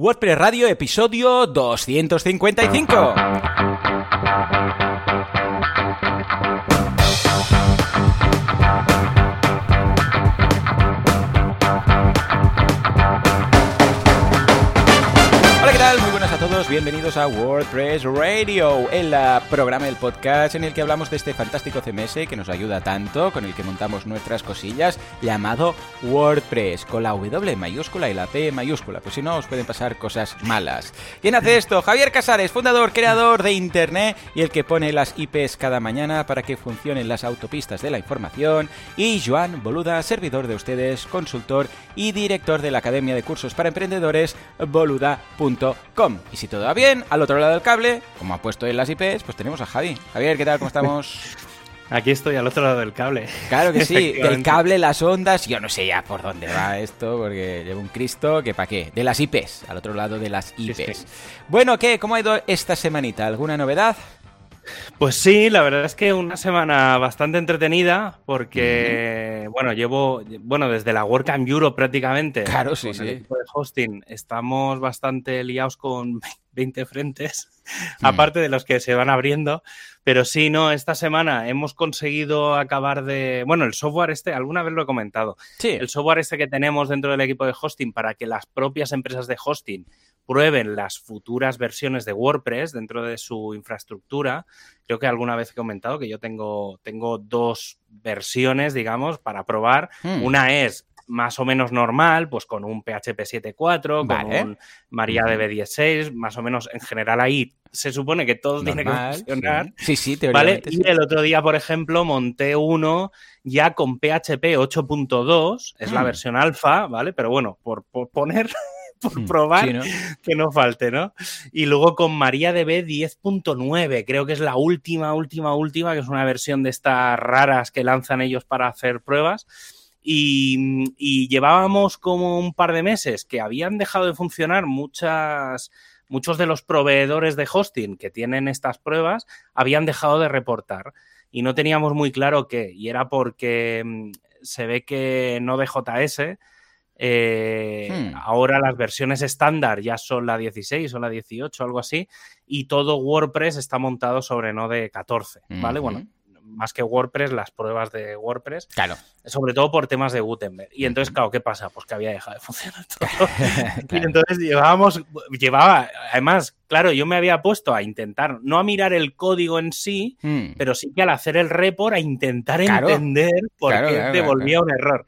WordPress Radio, episodio 255. Bienvenidos a WordPress Radio, el ah, programa del podcast en el que hablamos de este fantástico CMS que nos ayuda tanto, con el que montamos nuestras cosillas, llamado WordPress, con la W mayúscula y la P mayúscula, pues si no os pueden pasar cosas malas. ¿Quién hace esto? Javier Casares, fundador, creador de Internet y el que pone las IPs cada mañana para que funcionen las autopistas de la información, y Joan Boluda, servidor de ustedes, consultor y director de la Academia de Cursos para Emprendedores, boluda.com. Y si todo va bien, al otro lado del cable, como ha puesto en las IPs, pues tenemos a Javi. Javier, ¿qué tal? ¿Cómo estamos? Aquí estoy al otro lado del cable. Claro que sí, del cable, las ondas, yo no sé ya por dónde va esto, porque llevo un Cristo que para qué, de las IPs, al otro lado de las IPs. Sí, sí. Bueno, ¿qué? ¿Cómo ha ido esta semanita? ¿Alguna novedad? Pues sí, la verdad es que una semana bastante entretenida porque, uh -huh. bueno, llevo, bueno, desde la WordCamp Europe prácticamente. Claro, sí, sí. El de hosting estamos bastante liados con 20 frentes, aparte de los que se van abriendo. Pero sí, no, esta semana hemos conseguido acabar de. Bueno, el software este, alguna vez lo he comentado. Sí. El software este que tenemos dentro del equipo de hosting para que las propias empresas de hosting prueben las futuras versiones de WordPress dentro de su infraestructura. Creo que alguna vez he comentado que yo tengo, tengo dos versiones, digamos, para probar. Mm. Una es más o menos normal, pues con un PHP 7.4, vale. con un MariaDB 10.6, más o menos en general ahí se supone que todo normal, tiene que funcionar. Sí, sí, sí. Y el otro día, por ejemplo, monté uno ya con PHP 8.2, es mm. la versión alfa, ¿vale? Pero bueno, por, por poner por probar sí, ¿no? que no falte, ¿no? Y luego con MariaDB 10.9, creo que es la última, última, última, que es una versión de estas raras que lanzan ellos para hacer pruebas. Y, y, llevábamos como un par de meses que habían dejado de funcionar muchas, muchos de los proveedores de hosting que tienen estas pruebas, habían dejado de reportar y no teníamos muy claro qué. Y era porque mm, se ve que Node.js eh, hmm. Ahora las versiones estándar ya son la 16 o la 18, algo así, y todo WordPress está montado sobre Node 14, ¿vale? Bueno, más que WordPress, las pruebas de WordPress. Claro. Sobre todo por temas de Gutenberg. Y entonces, claro, ¿qué pasa? Pues que había dejado de funcionar todo. claro. Y entonces llevábamos, llevaba, además, claro, yo me había puesto a intentar, no a mirar el código en sí, mm. pero sí que al hacer el report a intentar claro. entender por claro, qué devolvía un error.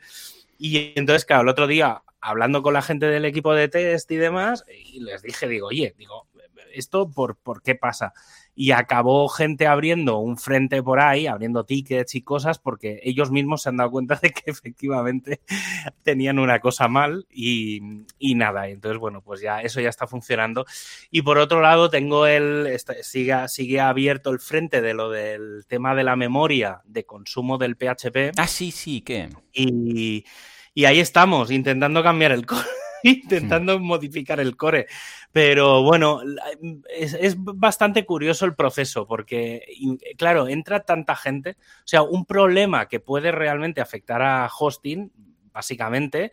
Y entonces, claro, el otro día, hablando con la gente del equipo de test y demás, y les dije, digo, oye, digo, ¿esto por, por qué pasa? Y acabó gente abriendo un frente por ahí, abriendo tickets y cosas, porque ellos mismos se han dado cuenta de que efectivamente tenían una cosa mal y, y nada. Entonces, bueno, pues ya eso ya está funcionando. Y por otro lado, tengo el. Sigue, sigue abierto el frente de lo del tema de la memoria de consumo del PHP. Ah, sí, sí, ¿qué? Y, y ahí estamos, intentando cambiar el. intentando modificar el core. Pero bueno, es, es, bastante curioso el proceso porque, claro, entra tanta gente. O sea, un problema que puede realmente afectar a hosting, básicamente,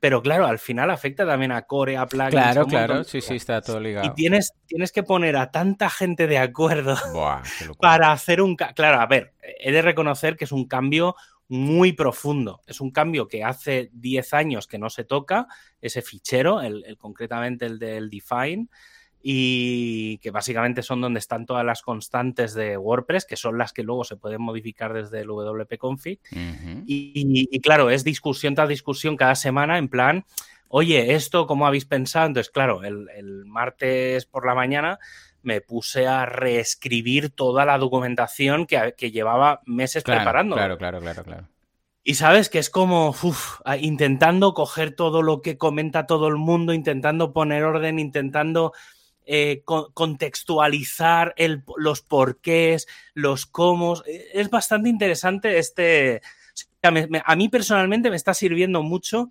pero claro, al final afecta también a core, a plugins. Claro, claro, sí, sí, está todo ligado. Y tienes, tienes que poner a tanta gente de acuerdo Buah, para hacer un... Claro, a ver, he de reconocer que es un cambio muy profundo. Es un cambio que hace 10 años que no se toca, ese fichero, el, el, concretamente el del define, y que básicamente son donde están todas las constantes de WordPress, que son las que luego se pueden modificar desde el WP Config. Uh -huh. y, y, y, claro, es discusión tras discusión cada semana en plan, oye, esto, ¿cómo habéis pensado? Entonces, claro, el, el martes por la mañana me puse a reescribir toda la documentación que, que llevaba meses claro, preparando. Claro, claro, claro, claro. Y sabes que es como uf, intentando coger todo lo que comenta todo el mundo, intentando poner orden, intentando eh, co contextualizar el, los porqués, los cómo. Es bastante interesante este. A mí, a mí personalmente me está sirviendo mucho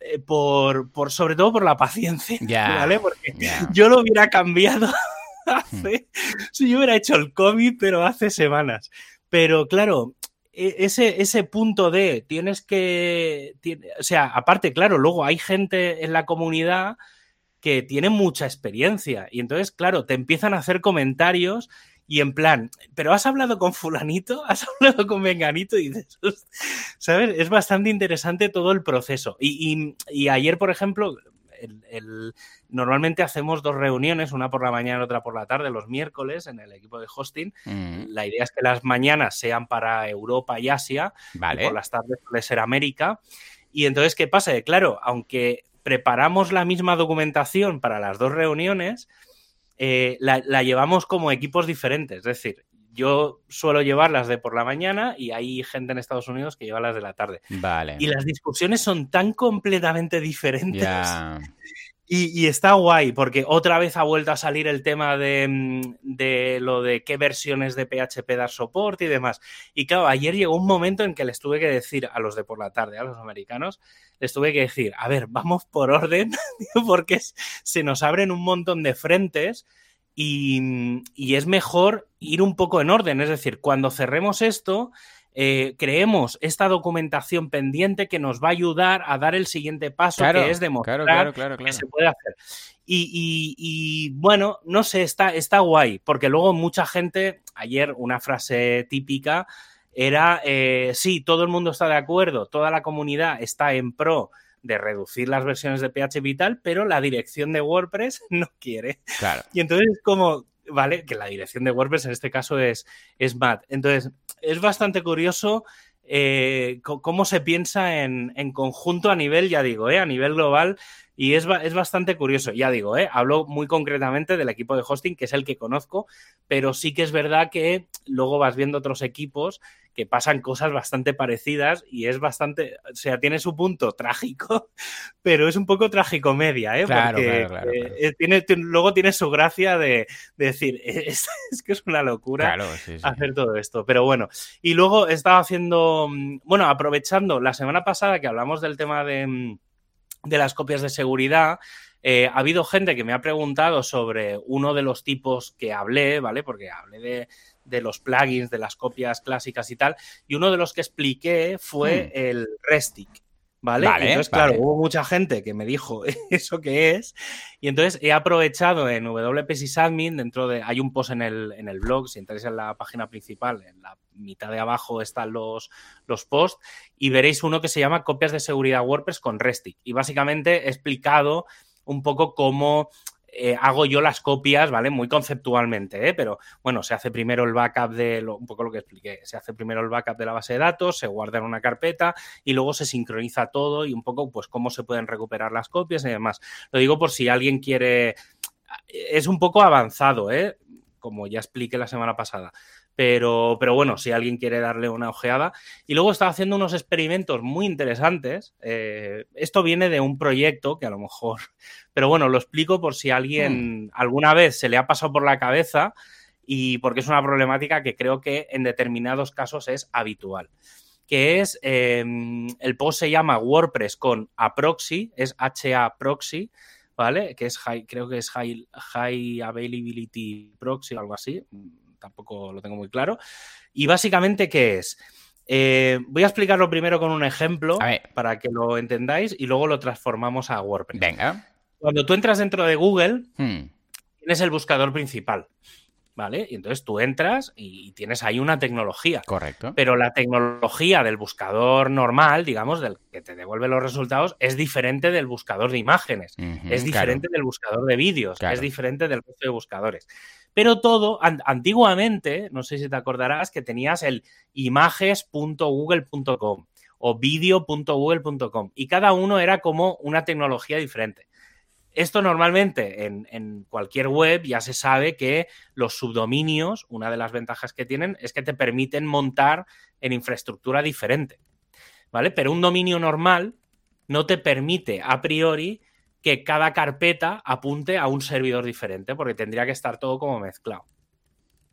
eh, por, por, sobre todo por la paciencia, yeah, ¿vale? Porque yeah. yo lo hubiera cambiado hace, si yo hubiera hecho el cómic, pero hace semanas. Pero claro, e, ese, ese punto de tienes que, tiene, o sea, aparte, claro, luego hay gente en la comunidad que tienen mucha experiencia. Y entonces, claro, te empiezan a hacer comentarios y en plan, pero has hablado con fulanito, has hablado con venganito y dices, ¿sabes? Es bastante interesante todo el proceso. Y, ayer, por ejemplo, el, normalmente hacemos dos reuniones, una por la mañana y otra por la tarde, los miércoles en el equipo de hosting. Mm. La idea es que las mañanas sean para Europa y Asia, vale. y por las tardes puede ser América. Y entonces, ¿qué pasa? claro, aunque preparamos la misma documentación para las dos reuniones, eh, la, llevamos como equipos diferentes. Es decir, yo suelo llevar las de por la mañana y hay gente en Estados Unidos que lleva las de la tarde. Vale. Y las discusiones son tan completamente diferentes. Y, está guay, porque otra vez ha vuelto a salir el tema de, mm, de, lo de qué versiones de PHP dar soporte y demás. Y claro, ayer llegó un momento en que les tuve que decir a los de por la tarde, a los americanos, les tuve que decir, a ver, vamos por orden, porque se nos abren un montón de frentes y, y es mejor ir un poco en orden. Es decir, cuando cerremos esto, eh, creemos esta documentación pendiente que nos va a ayudar a dar el siguiente paso, que es demostrar que se puede hacer. Y, bueno, no sé, está, está guay, porque luego mucha gente, ayer una frase típica era, eh, sí, todo el mundo está de acuerdo, toda la comunidad está en pro de reducir las versiones de PHP Vital, pero la dirección de WordPress no quiere. Claro. Y entonces, como, vale, que la dirección de WordPress en este caso es, es MAT. Entonces, es bastante curioso eh, cómo se piensa en, conjunto a nivel, ya digo, eh, a nivel global y es, es, bastante curioso, ya digo, ¿eh? hablo muy concretamente del equipo de hosting, que es el que conozco, pero sí que es verdad que luego vas viendo otros equipos que pasan cosas bastante parecidas y es bastante, o sea, tiene su punto trágico, pero es un poco tragicomedia, ¿eh? Claro, Porque claro, eh, tiene, luego tiene su gracia de, decir, es, que es una locura hacer todo esto, pero bueno, y luego estaba haciendo, mm, bueno, aprovechando la semana pasada que hablamos del tema de mm, de las copias de seguridad, eh, ha habido gente que me ha preguntado sobre uno de los tipos que hablé, ¿vale? Porque hablé de, de los plugins, de las copias clásicas y tal, y uno de los que expliqué fue hmm. el Restic. ¿Vale? entonces, claro, hubo mucha gente que me dijo eso que es. Y entonces he aprovechado en WP Sysadmin, dentro de. Hay un post en el, en el blog, si entráis en la página principal, en la mitad de abajo están los, los posts, y veréis uno que se llama Copias de seguridad WordPress con Restic. Y básicamente he explicado un poco cómo eh, hago yo las copias, ¿vale? Muy conceptualmente, ¿eh? Pero bueno, se hace primero el backup de, lo, un poco lo que expliqué, se hace primero el backup de la base de datos, se guarda en una carpeta y luego se sincroniza todo y un poco, pues, cómo se pueden recuperar las copias y demás. Lo digo por si alguien quiere... Es un poco avanzado, ¿eh? Como ya expliqué la semana pasada. Pero, pero, bueno, si alguien quiere darle una ojeada. Y luego estaba haciendo unos experimentos muy interesantes. Eh, esto viene de un proyecto que a lo mejor pero bueno, lo explico por si alguien hmm. alguna vez se le ha pasado por la cabeza y porque es una problemática que creo que en determinados casos es habitual. Que es, em, el post se llama WordPress con Aproxy, es HA Proxy, ¿vale? Que es high, creo que es high, high Availability Proxy o algo así, tampoco lo tengo muy claro. Y básicamente, ¿qué es? Eh, voy a explicarlo primero con un ejemplo para que lo entendáis y luego lo transformamos a WordPress. Venga. Cuando tú entras dentro de Google, hmm. tienes el buscador principal. ¿Vale? Y entonces tú entras y tienes ahí una tecnología. Correcto. Pero la tecnología del buscador normal, digamos, del que te devuelve los resultados, es diferente del buscador de imágenes, es diferente del buscador de vídeos, es diferente del resto de buscadores. Pero todo, antiguamente, no sé si te acordarás, que tenías el images.google.com o video.google.com y cada uno era como una tecnología diferente. Esto normalmente en, cualquier web ya se sabe que los subdominios, una de las ventajas que tienen es que te permiten montar en infraestructura diferente. ¿Vale? Pero un dominio normal no te permite a priori que cada carpeta apunte a un servidor diferente, porque tendría que estar todo como mezclado.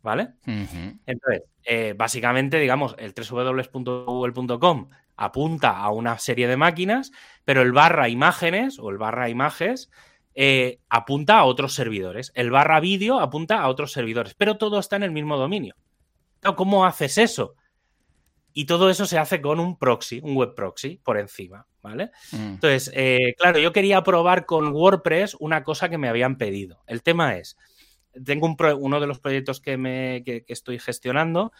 ¿Vale? Entonces, eh, básicamente, digamos, el www.google.com apunta a una serie de máquinas, pero el barra imágenes o el barra imágenes eh, apunta a otros servidores. El barra vídeo apunta a otros servidores, pero todo está en el mismo dominio. ¿Cómo haces eso? Y todo eso se hace con un proxy, un web proxy por encima, ¿vale? Mm. Entonces, eh, claro, yo quería probar con WordPress una cosa que me habían pedido. El tema es, tengo un pro- uno de los proyectos que, me, que, que estoy gestionando,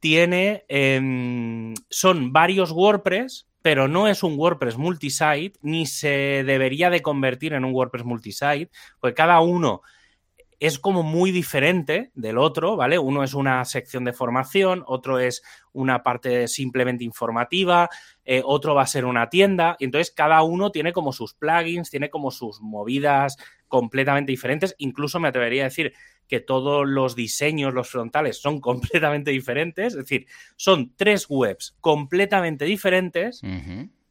tiene, em, son varios WordPress, pero no es un WordPress multisite, ni se debería de convertir en un WordPress multisite, porque cada uno es como muy diferente del otro, ¿vale? Uno es una sección de formación, otro es una parte simplemente informativa, eh, otro va a ser una tienda, y entonces cada uno tiene como sus plugins, tiene como sus movidas completamente diferentes, incluso me atrevería a decir que todos los diseños, los frontales son completamente diferentes, es decir, son tres webs completamente diferentes,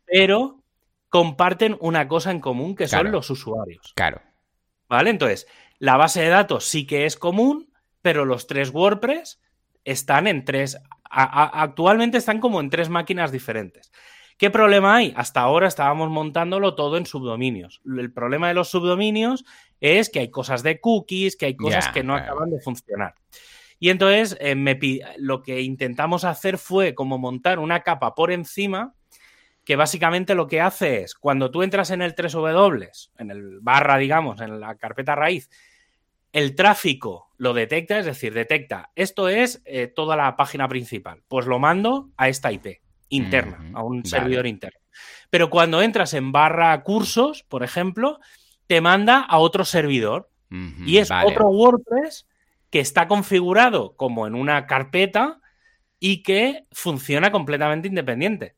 pero comparten una cosa en común que Claro. son los usuarios. Claro. ¿Vale? Entonces, la base de datos sí que es común, pero los tres WordPress están en tres. a- a- actualmente están como en tres máquinas diferentes. ¿Qué problema hay? Hasta ahora estábamos montándolo todo en subdominios. El problema de los subdominios es que hay cosas de cookies, que hay cosas que no acaban de funcionar. Y entonces eh, me lo que intentamos hacer fue como montar una capa por encima que básicamente lo que hace es, cuando tú entras en el 3W, en el barra, digamos, en la carpeta raíz, el tráfico lo detecta, es decir, detecta, esto es eh, toda la página principal, pues lo mando a esta IP interna, a un vale. servidor interno. Pero cuando entras en barra cursos, por ejemplo, te manda a otro servidor y es vale. otro WordPress que está configurado como en una carpeta y que funciona completamente independiente.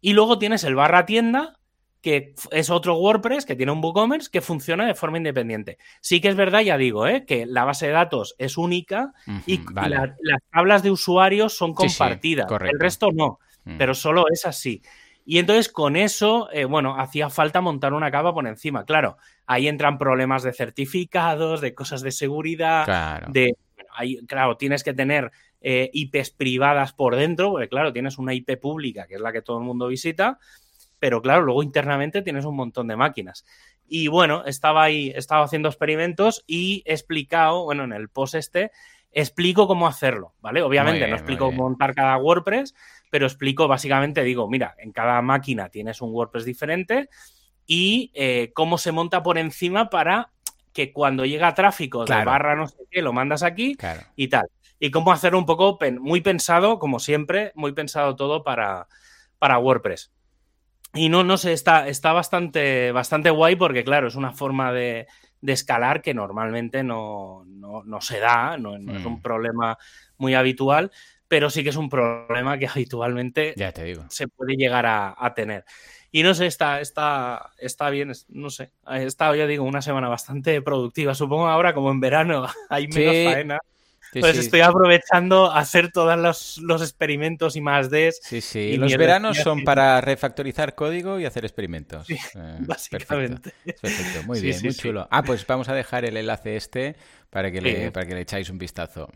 Y luego tienes el barra tienda, que es otro WordPress que tiene un WooCommerce que funciona de forma independiente. Sí que es verdad, ya digo, ¿eh? que la base de datos es única y Ujú, vale. la- las tablas de usuarios son Sí, sí, compartidas. correcto. el resto no Mm. pero solo es así. Y entonces con eso, eh, bueno, hacía falta montar una capa por encima. Claro, ahí entran problemas de certificados, de cosas de seguridad, Claro. de, bueno, ahí, claro, tienes que tener eh, IPs privadas por dentro, porque claro, tienes una IP pública, que es la que todo el mundo visita, pero claro, luego internamente tienes un montón de máquinas. Y bueno, estaba ahí, estaba haciendo experimentos y he explicado, bueno, en el post este, explico cómo hacerlo, ¿vale? Obviamente bien, no explico montar cada WordPress, pero explico básicamente, digo, mira, en cada máquina tienes un WordPress diferente y eh, cómo se monta por encima para que cuando llega tráfico de Claro. barra no sé qué, lo mandas aquí Claro. y tal. Y cómo hacerlo un poco pen- muy pensado, como siempre, muy pensado todo para, para WordPress. Y no, no sé, está, está bastante, bastante guay porque, claro, es una forma de, de escalar que normalmente no, no- no se da, no, no es Mm. un problema muy habitual, pero sí que es un problema que habitualmente Ya te digo. se puede llegar a, a tener. Y no sé, está, está, está bien, no sé, ha estado, ya digo, una semana bastante productiva. Supongo ahora, como en verano, hay menos Sí. faena. Sí, Pues sí. estoy aprovechando a hacer todos los, los experimentos y más de Sí, sí. y Los veranos son que- para refactorizar código y hacer experimentos. Sí, Eh, básicamente. Perfecto, perfecto. muy bien, muy chulo. Ah, pues vamos a dejar el enlace este para que, le, para que le echáis un vistazo.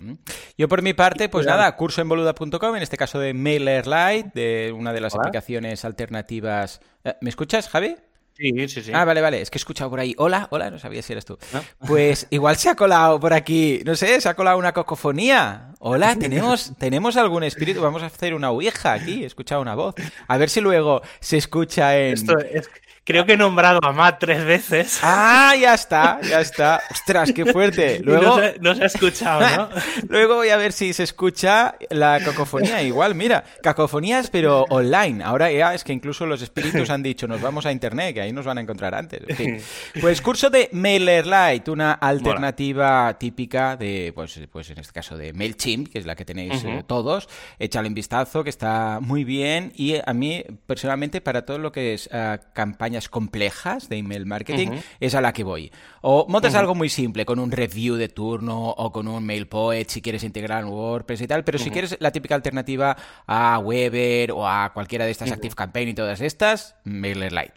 Yo por mi parte, pues nada, curso en boluda.com, en este caso de MailerLite, de una de las Hola. aplicaciones alternativas. Eh, ¿Me escuchas, Javi? Sí, sí, sí. Ah, vale, vale. Es que he escuchado por ahí. Hola, hola, no sabía si eras tú. ¿No? Pues igual se ha colado por aquí, no sé, se ha colado una cocofonía. Hola, tenemos, tenemos algún espíritu. Vamos a hacer una ouija aquí. He escuchado una voz. A ver si luego se escucha en. Esto es- creo que he nombrado a Matt tres veces. Ah, ya está, ya está. Ostras, qué fuerte. Luego, no, se, no se ha escuchado, ¿no? luego voy a ver si se escucha la cacofonía. Igual, mira, cacofonías, pero online. Ahora ya es que incluso los espíritus han dicho, nos vamos a internet, que ahí nos van a encontrar antes. En fin. Pues curso de MailerLite, una alternativa típica de, pues, pues en este caso de MailChimp, que es la que tenéis Ujú. eh, todos. Échale un vistazo, que está muy bien. Y a mí, personalmente, para todo lo que es ah, campañas complejas de email marketing, es a la que voy. O montas algo muy simple, con un review de turno o con un MailPoet, si quieres integrar un WordPress y tal, pero si quieres la típica alternativa a Weber o a cualquiera de estas ActiveCampaign y todas estas, MailerLite.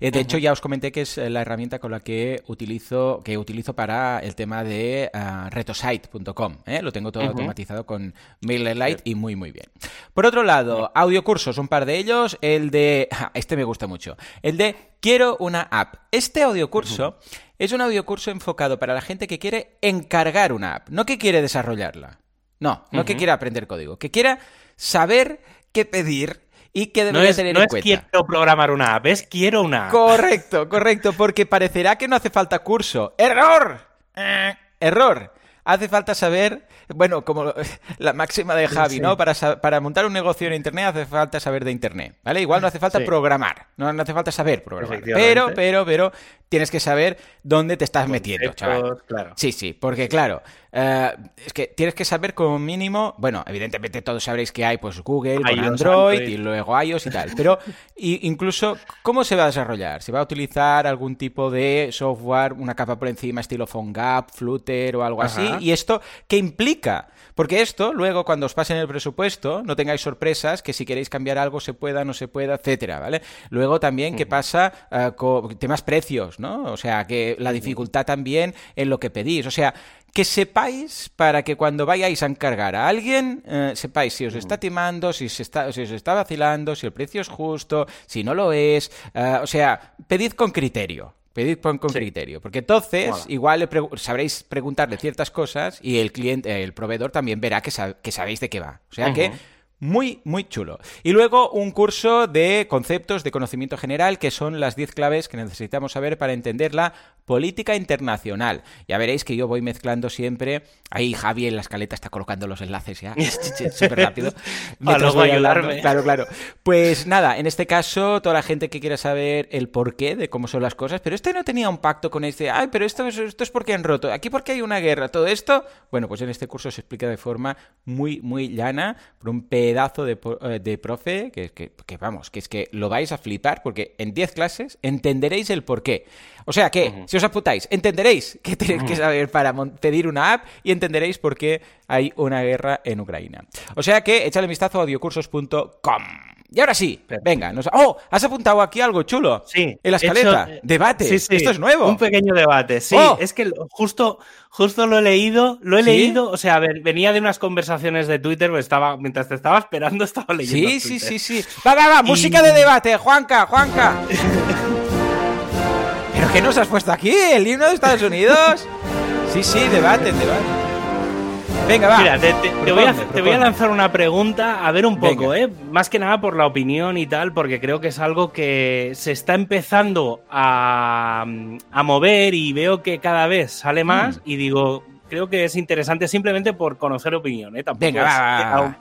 Eh, De hecho, ya os comenté que es eh, la herramienta con la que utilizo, que utilizo para el tema de ah, retosite.com. ¿eh? Lo tengo todo automatizado con MailerLite y muy, muy bien. Por otro lado, audiocursos, un par de ellos. El de. Este me gusta mucho. El de Quiero una app. Este audiocurso es un audiocurso enfocado para la gente que quiere encargar una app, no que quiere desarrollarla. No, no que quiera aprender código, que quiera saber que pedir y qué debería tener no en cuenta. No es quiero programar una app, es quiero una app. Correcto, correcto, porque parecerá que no hace falta curso. ¡Error! Eh, error. Hace falta saber bueno, como la máxima de Javi, ¿no? Para, para, montar un negocio en Internet hace falta saber de Internet, ¿vale? Igual no hace falta programar, no, no, hace falta saber programar. Pero, pero, pero tienes que saber dónde te estás metiendo, chaval. Claro. Sí, sí, porque claro, eh, es que tienes que saber como mínimo, bueno, evidentemente todos sabréis que hay pues Google con Android, y luego iOS y tal, pero incluso cómo se va a desarrollar, se va a utilizar algún tipo de software, una capa por encima estilo PhoneGap, Flutter o algo así, y esto qué implica, porque esto luego cuando os pasen el presupuesto no tengáis sorpresas que si queréis cambiar algo se pueda, no se pueda, etcétera, ¿vale? Luego también qué pasa eh, con temas precios, ¿no? O sea, que la dificultad también en lo que pedís, o sea, que sepáis para que cuando vayáis a encargar a alguien, eh, sepáis si os está timando, si, se está, si os está vacilando, si el precio es justo, si no lo es. Eh, o sea, pedid con criterio. Pedid con, criterio, porque entonces igual sabréis preguntarle ciertas cosas y el cliente, el proveedor también verá que, que sabéis de qué va. O sea que muy, muy chulo. Y luego un curso de conceptos de conocimiento general, que son las 10 claves que necesitamos saber para entender la política internacional. Ya veréis que yo voy mezclando siempre. Ahí Javi en la escaleta está colocando los enlaces ya, súper rápido. Mientras voy ayudarme. Claro, claro. Pues nada, en este caso, toda la gente que quiera saber el porqué de cómo son las cosas, pero este no tenía un pacto con este, ay, pero esto, esto es porque han roto, aquí porque hay una guerra, todo esto. Bueno, pues en este curso se explica de forma muy, muy llana, por un pedazo de, eh, de profe, que, que, que, vamos, que es que lo vais a flipar, porque en 10 clases entenderéis el porqué. O sea que, si os apuntáis, entenderéis que tenéis que saber para pedir una app y entenderéis por qué hay una guerra en Ucrania. O sea que, echadle vistazo a audiocursos.com. Y ahora sí, venga. Nos... ¡Oh! ¿Has apuntado aquí algo chulo? Sí. En la escaleta. Eh, debate. Sí, sí. Esto es nuevo. Un pequeño debate. Sí, ¡Oh! es que justo, justo lo he leído. Lo he leído. O sea, a ver, venía de unas conversaciones de Twitter. Pues estaba, mientras te estaba esperando, estaba leyendo. Sí, sí, sí, sí. Va, va, va. Música de debate. Juanca, Juanca. ¿Pero qué nos has puesto aquí? ¿El himno de Estados Unidos? Sí, sí, debate, debate. Venga, va. Mira, te, voy a, lanzar una pregunta, a ver un poco, ¿eh? Más que nada por la opinión y tal, porque creo que es algo que se está empezando a, mover y veo que cada vez sale mm. más y digo, creo que es interesante simplemente por conocer opinión, ¿eh? Venga, va,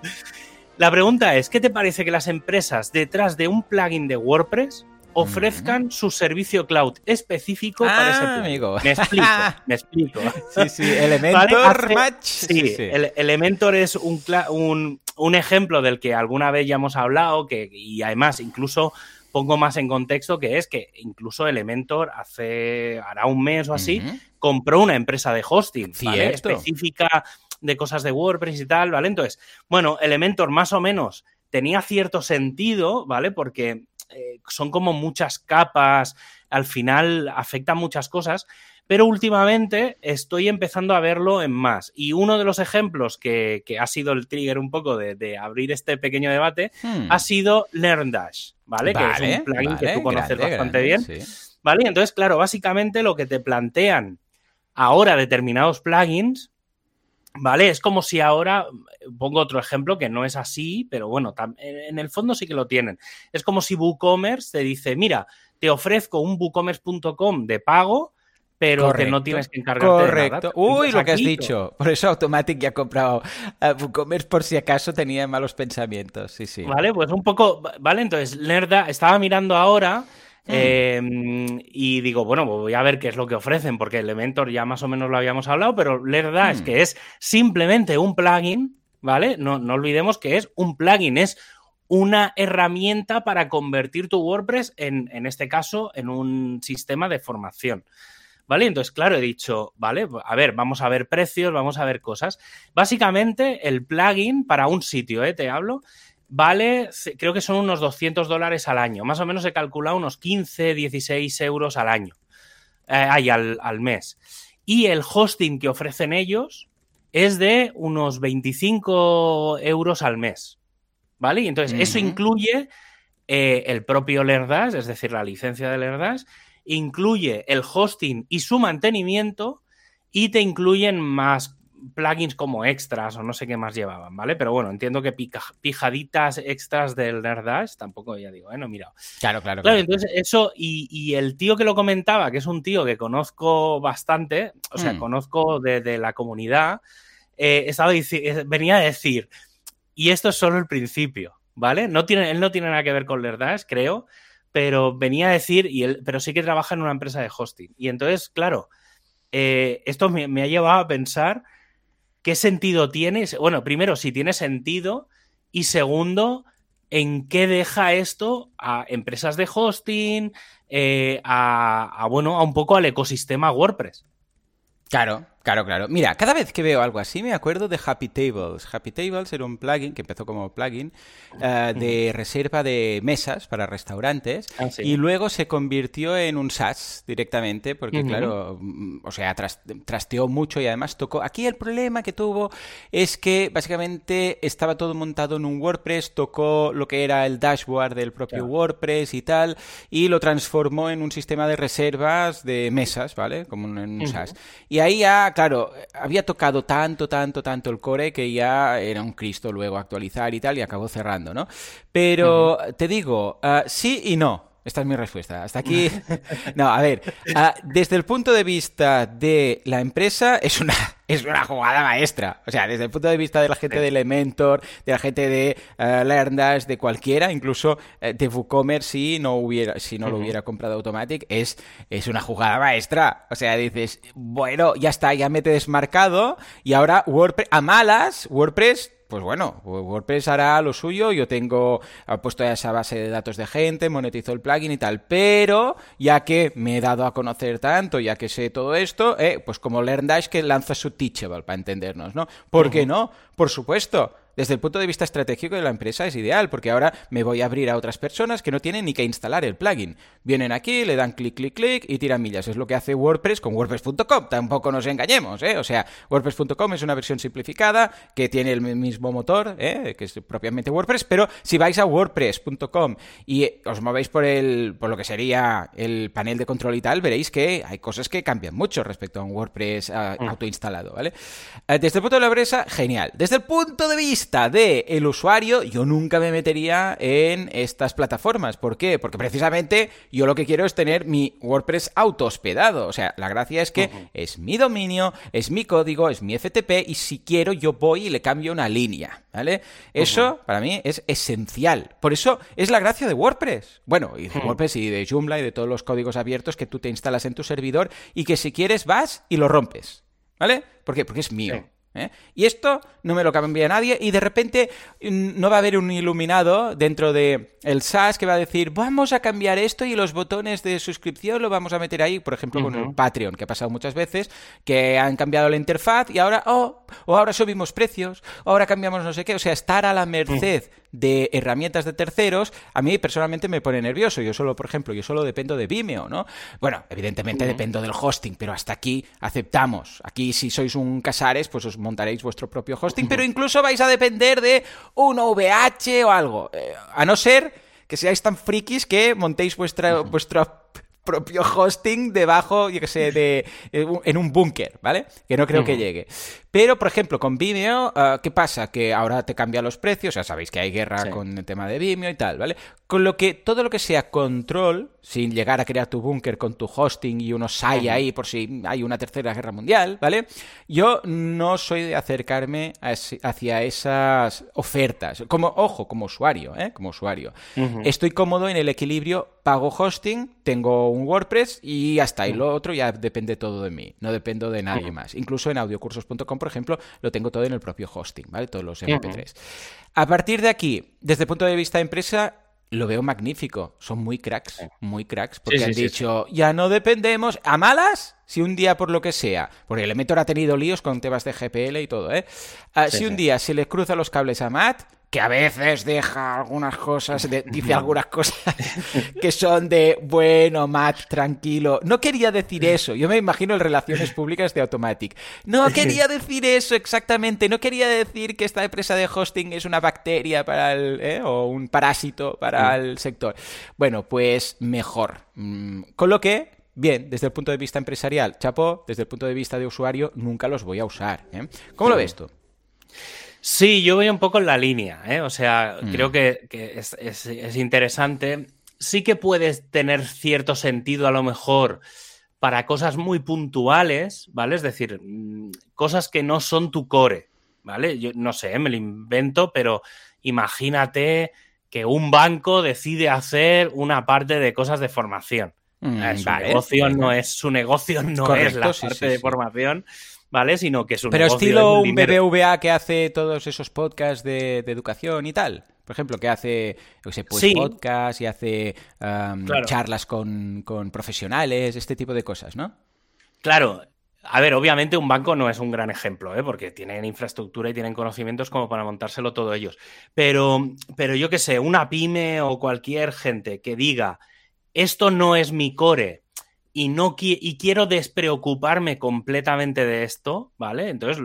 La pregunta es, ¿qué te parece que las empresas detrás de un plugin de WordPress ofrezcan su servicio cloud específico para ese ah, amigo. Me explico, me explico. Sí, sí, Elementor Match. Sí, El, Elementor es un, un, un, ejemplo del que alguna vez ya hemos hablado que, y además incluso pongo más en contexto que es que incluso Elementor hace, hará un mes o así, compró una empresa de hosting ¿vale? específica de cosas de WordPress y tal, ¿vale? Entonces, bueno, Elementor más o menos tenía cierto sentido, ¿vale? Porque eh, son como muchas capas, al final afectan muchas cosas, pero últimamente estoy empezando a verlo en más. Y uno de los ejemplos que, ha sido el trigger un poco de, abrir este pequeño debate hmm. ha sido LearnDash, ¿vale? Que es un plugin que tú conoces bastante bien. ¿Vale? Entonces, claro, básicamente lo que te plantean ahora determinados plugins ¿Vale? Es como si ahora, pongo otro ejemplo que no es así, pero bueno, en el fondo sí que lo tienen. Es como si WooCommerce te dice, mira, te ofrezco un WooCommerce.com de pago, pero que no tienes que encargarte Correcto. Uy, lo que has dicho. Por eso Automatic ya ha comprado a WooCommerce por si acaso tenía malos pensamientos. Sí, sí. Vale, pues un poco, vale, entonces Lerda estaba mirando ahora Em, y digo, bueno, pues voy a ver qué es lo que ofrecen, porque Elementor ya más o menos lo habíamos hablado, pero la verdad es que es simplemente un plugin, ¿vale? No, no olvidemos que es un plugin, es una herramienta para convertir tu WordPress en, en este caso, en un sistema de formación. ¿Vale? Entonces, claro, he dicho, vale, a ver, vamos a ver precios, vamos a ver cosas. Básicamente, el plugin para un sitio, ¿eh? Te hablo, vale, creo que son unos 200 dólares al año. Más o menos he calculado unos 15, 16 euros al año. Eh, al, al, mes. Y el hosting que ofrecen ellos es de unos 25 euros al mes. ¿Vale? Y entonces, eso incluye eh, el propio Lerdas, es decir, la licencia de Lerdas, incluye el hosting y su mantenimiento, y te incluyen más plugins como extras o no sé qué más llevaban, ¿vale? Pero bueno, entiendo que pijaditas extras del Nerdash tampoco, ya digo, ¿eh? No he mirado. Claro, claro. Claro, entonces eso, y, el tío que lo comentaba, que es un tío que conozco bastante, o sea, mm. conozco de, la comunidad, eh, estaba, venía a decir, y esto es solo el principio, ¿vale? No tiene, él no tiene nada que ver con Nerdash, creo, pero venía a decir, y él, pero sí que trabaja en una empresa de hosting. Y entonces, claro, eh, esto me, ha llevado a pensar qué sentido tiene. Bueno, primero, si tiene sentido. Y segundo, en qué deja esto a empresas de hosting, eh, a, bueno, a un poco al ecosistema WordPress. Claro, Claro, claro. Mira, cada vez que veo algo así me acuerdo de Happy Tables. Happy Tables era un plugin que empezó como plugin eh, de reserva de mesas para restaurantes ah, y luego se convirtió en un SaaS directamente porque, claro, mm, o sea, trasteó mucho y además tocó. Aquí el problema que tuvo es que básicamente estaba todo montado en un WordPress, tocó lo que era el dashboard del propio WordPress y tal y lo transformó en un sistema de reservas de mesas, ¿vale? Como en un SaaS. Y ahí ya claro, había tocado tanto, tanto, tanto el core que ya era un Cristo luego actualizar y tal, y acabó cerrando, ¿no? Pero te digo, ah, sí y no. Esta es mi respuesta. Hasta aquí. No, a ver. Desde el punto de vista de la empresa, es una, es una jugada maestra. O sea, desde el punto de vista de la gente de Elementor, de la gente de uh, de cualquiera, incluso eh, de WooCommerce, si no, hubiera, si no lo hubiera comprado Automatic, es, es una jugada maestra. O sea, dices, bueno, ya está, ya me he desmarcado y ahora WordPress, a malas, WordPress pues bueno, WordPress hará lo suyo, yo tengo puesto ya esa base de datos de gente, monetizo el plugin y tal, pero ya que me he dado a conocer tanto, ya que sé todo esto, eh, pues como LearnDash que lanza su Teachable para entendernos, ¿no? ¿Por qué no? Por supuesto desde el punto de vista estratégico de la empresa es ideal, porque ahora me voy a abrir a otras personas que no tienen ni que instalar el plugin. Vienen aquí, le dan clic, clic, clic y tiran millas. Es lo que hace WordPress con WordPress.com. Tampoco nos engañemos, ¿eh? O sea, WordPress.com es una versión simplificada que tiene el mismo motor, ¿eh? que es propiamente WordPress, pero si vais a WordPress.com y os movéis por el, por lo que sería el panel de control y tal, veréis que hay cosas que cambian mucho respecto a un WordPress mm. autoinstalado, ¿vale? Eh, desde el punto de la empresa, genial. Desde el punto de vista de el usuario, yo nunca me metería en estas plataformas. ¿Por qué? Porque precisamente yo lo que quiero es tener mi WordPress auto hospedado. O sea, la gracia es que es mi dominio, es mi código, es mi FTP y si quiero yo voy y le cambio una línea. ¿Vale? Eso para mí es esencial. Por eso es la gracia de WordPress. Bueno, y de WordPress y de Joomla y de todos los códigos abiertos que tú te instalas en tu servidor y que si quieres vas y lo rompes. ¿Vale? ¿Por qué? Porque es mío. ¿Eh? Y esto no me lo cambia nadie y de repente mm, no va a haber un iluminado dentro de el SaaS que va a decir vamos a cambiar esto y los botones de suscripción lo vamos a meter ahí, por ejemplo con el Patreon, que ha pasado muchas veces, que han cambiado la interfaz y ahora, oh, o ahora subimos precios, o ahora cambiamos no sé qué, o sea, estar a la merced de herramientas de terceros, a mí personalmente me pone nervioso. Yo solo, por ejemplo, yo solo dependo de Vimeo, ¿no? Bueno, evidentemente dependo del hosting, pero hasta aquí aceptamos. Aquí si sois un Casares, pues os montaréis vuestro propio hosting, pero incluso vais a depender de un OVH o algo. Eh, a no ser que seáis tan frikis que montéis vuestra, vuestra propio hosting debajo, yo que sé, de, eh, en un búnker, ¿vale? Que no creo que llegue. Pero, por ejemplo, con Vimeo, ah, ¿qué pasa? Que ahora te cambian los precios, ya sabéis que hay guerra con el tema de Vimeo y tal, ¿vale? Con lo que todo lo que sea control, sin llegar a crear tu búnker con tu hosting y unos SAI ahí por si hay una tercera guerra mundial, ¿vale? Yo no soy de acercarme hacia esas ofertas. Como, ojo, como usuario, ¿eh? Como usuario. Estoy cómodo en el equilibrio, pago hosting, tengo un WordPress y hasta ahí. Lo otro ya depende todo de mí, no dependo de nadie más. Incluso en audiocursos.com, por ejemplo, lo tengo todo en el propio hosting, ¿vale? Todos los MP3. A partir de aquí, desde el punto de vista de empresa, lo veo magnífico. Son muy cracks, muy cracks, porque han dicho, ya no dependemos a malas, si un día por lo que sea, porque Elementor ha tenido líos con temas de GPL y todo, ¿eh? Ah, si un día se le cruza los cables a Matt, que a veces deja algunas cosas, dice algunas cosas que son de, bueno, Matt, tranquilo. No quería decir eso. Yo me imagino en relaciones públicas de Automatic. No quería decir eso exactamente. No quería decir que esta empresa de hosting es una bacteria para el, ¿eh? o un parásito para el sector. Bueno, pues mejor. Mm, con lo que bien, desde el punto de vista empresarial, chapó, desde el punto de vista de usuario, nunca los voy a usar. ¿eh? ¿Cómo lo ves tú? Sí, yo voy un poco en la línea, ¿eh? o sea, mm. creo que, es, interesante. Sí que puedes tener cierto sentido a lo mejor para cosas muy puntuales, ¿vale? Es decir, mm, cosas que no son tu core, ¿vale? Yo no sé, me lo invento, pero imagínate que un banco decide hacer una parte de cosas de formación. Mm, eh, su negocio no es su negocio no es la parte de formación ¿vale? Sino que es un Pero estilo un, BBVA que hace todos esos podcasts de, educación y tal. Por ejemplo, que hace, pues podcast y hace charlas con, profesionales, este tipo de cosas, ¿no? Claro. A ver, obviamente un banco no es un gran ejemplo, ¿eh? porque tienen infraestructura y tienen conocimientos como para montárselo todo ellos. Pero, pero yo qué sé, una pyme o cualquier gente que diga, esto no es mi core, y, no y quiero despreocuparme completamente de esto, ¿vale? Entonces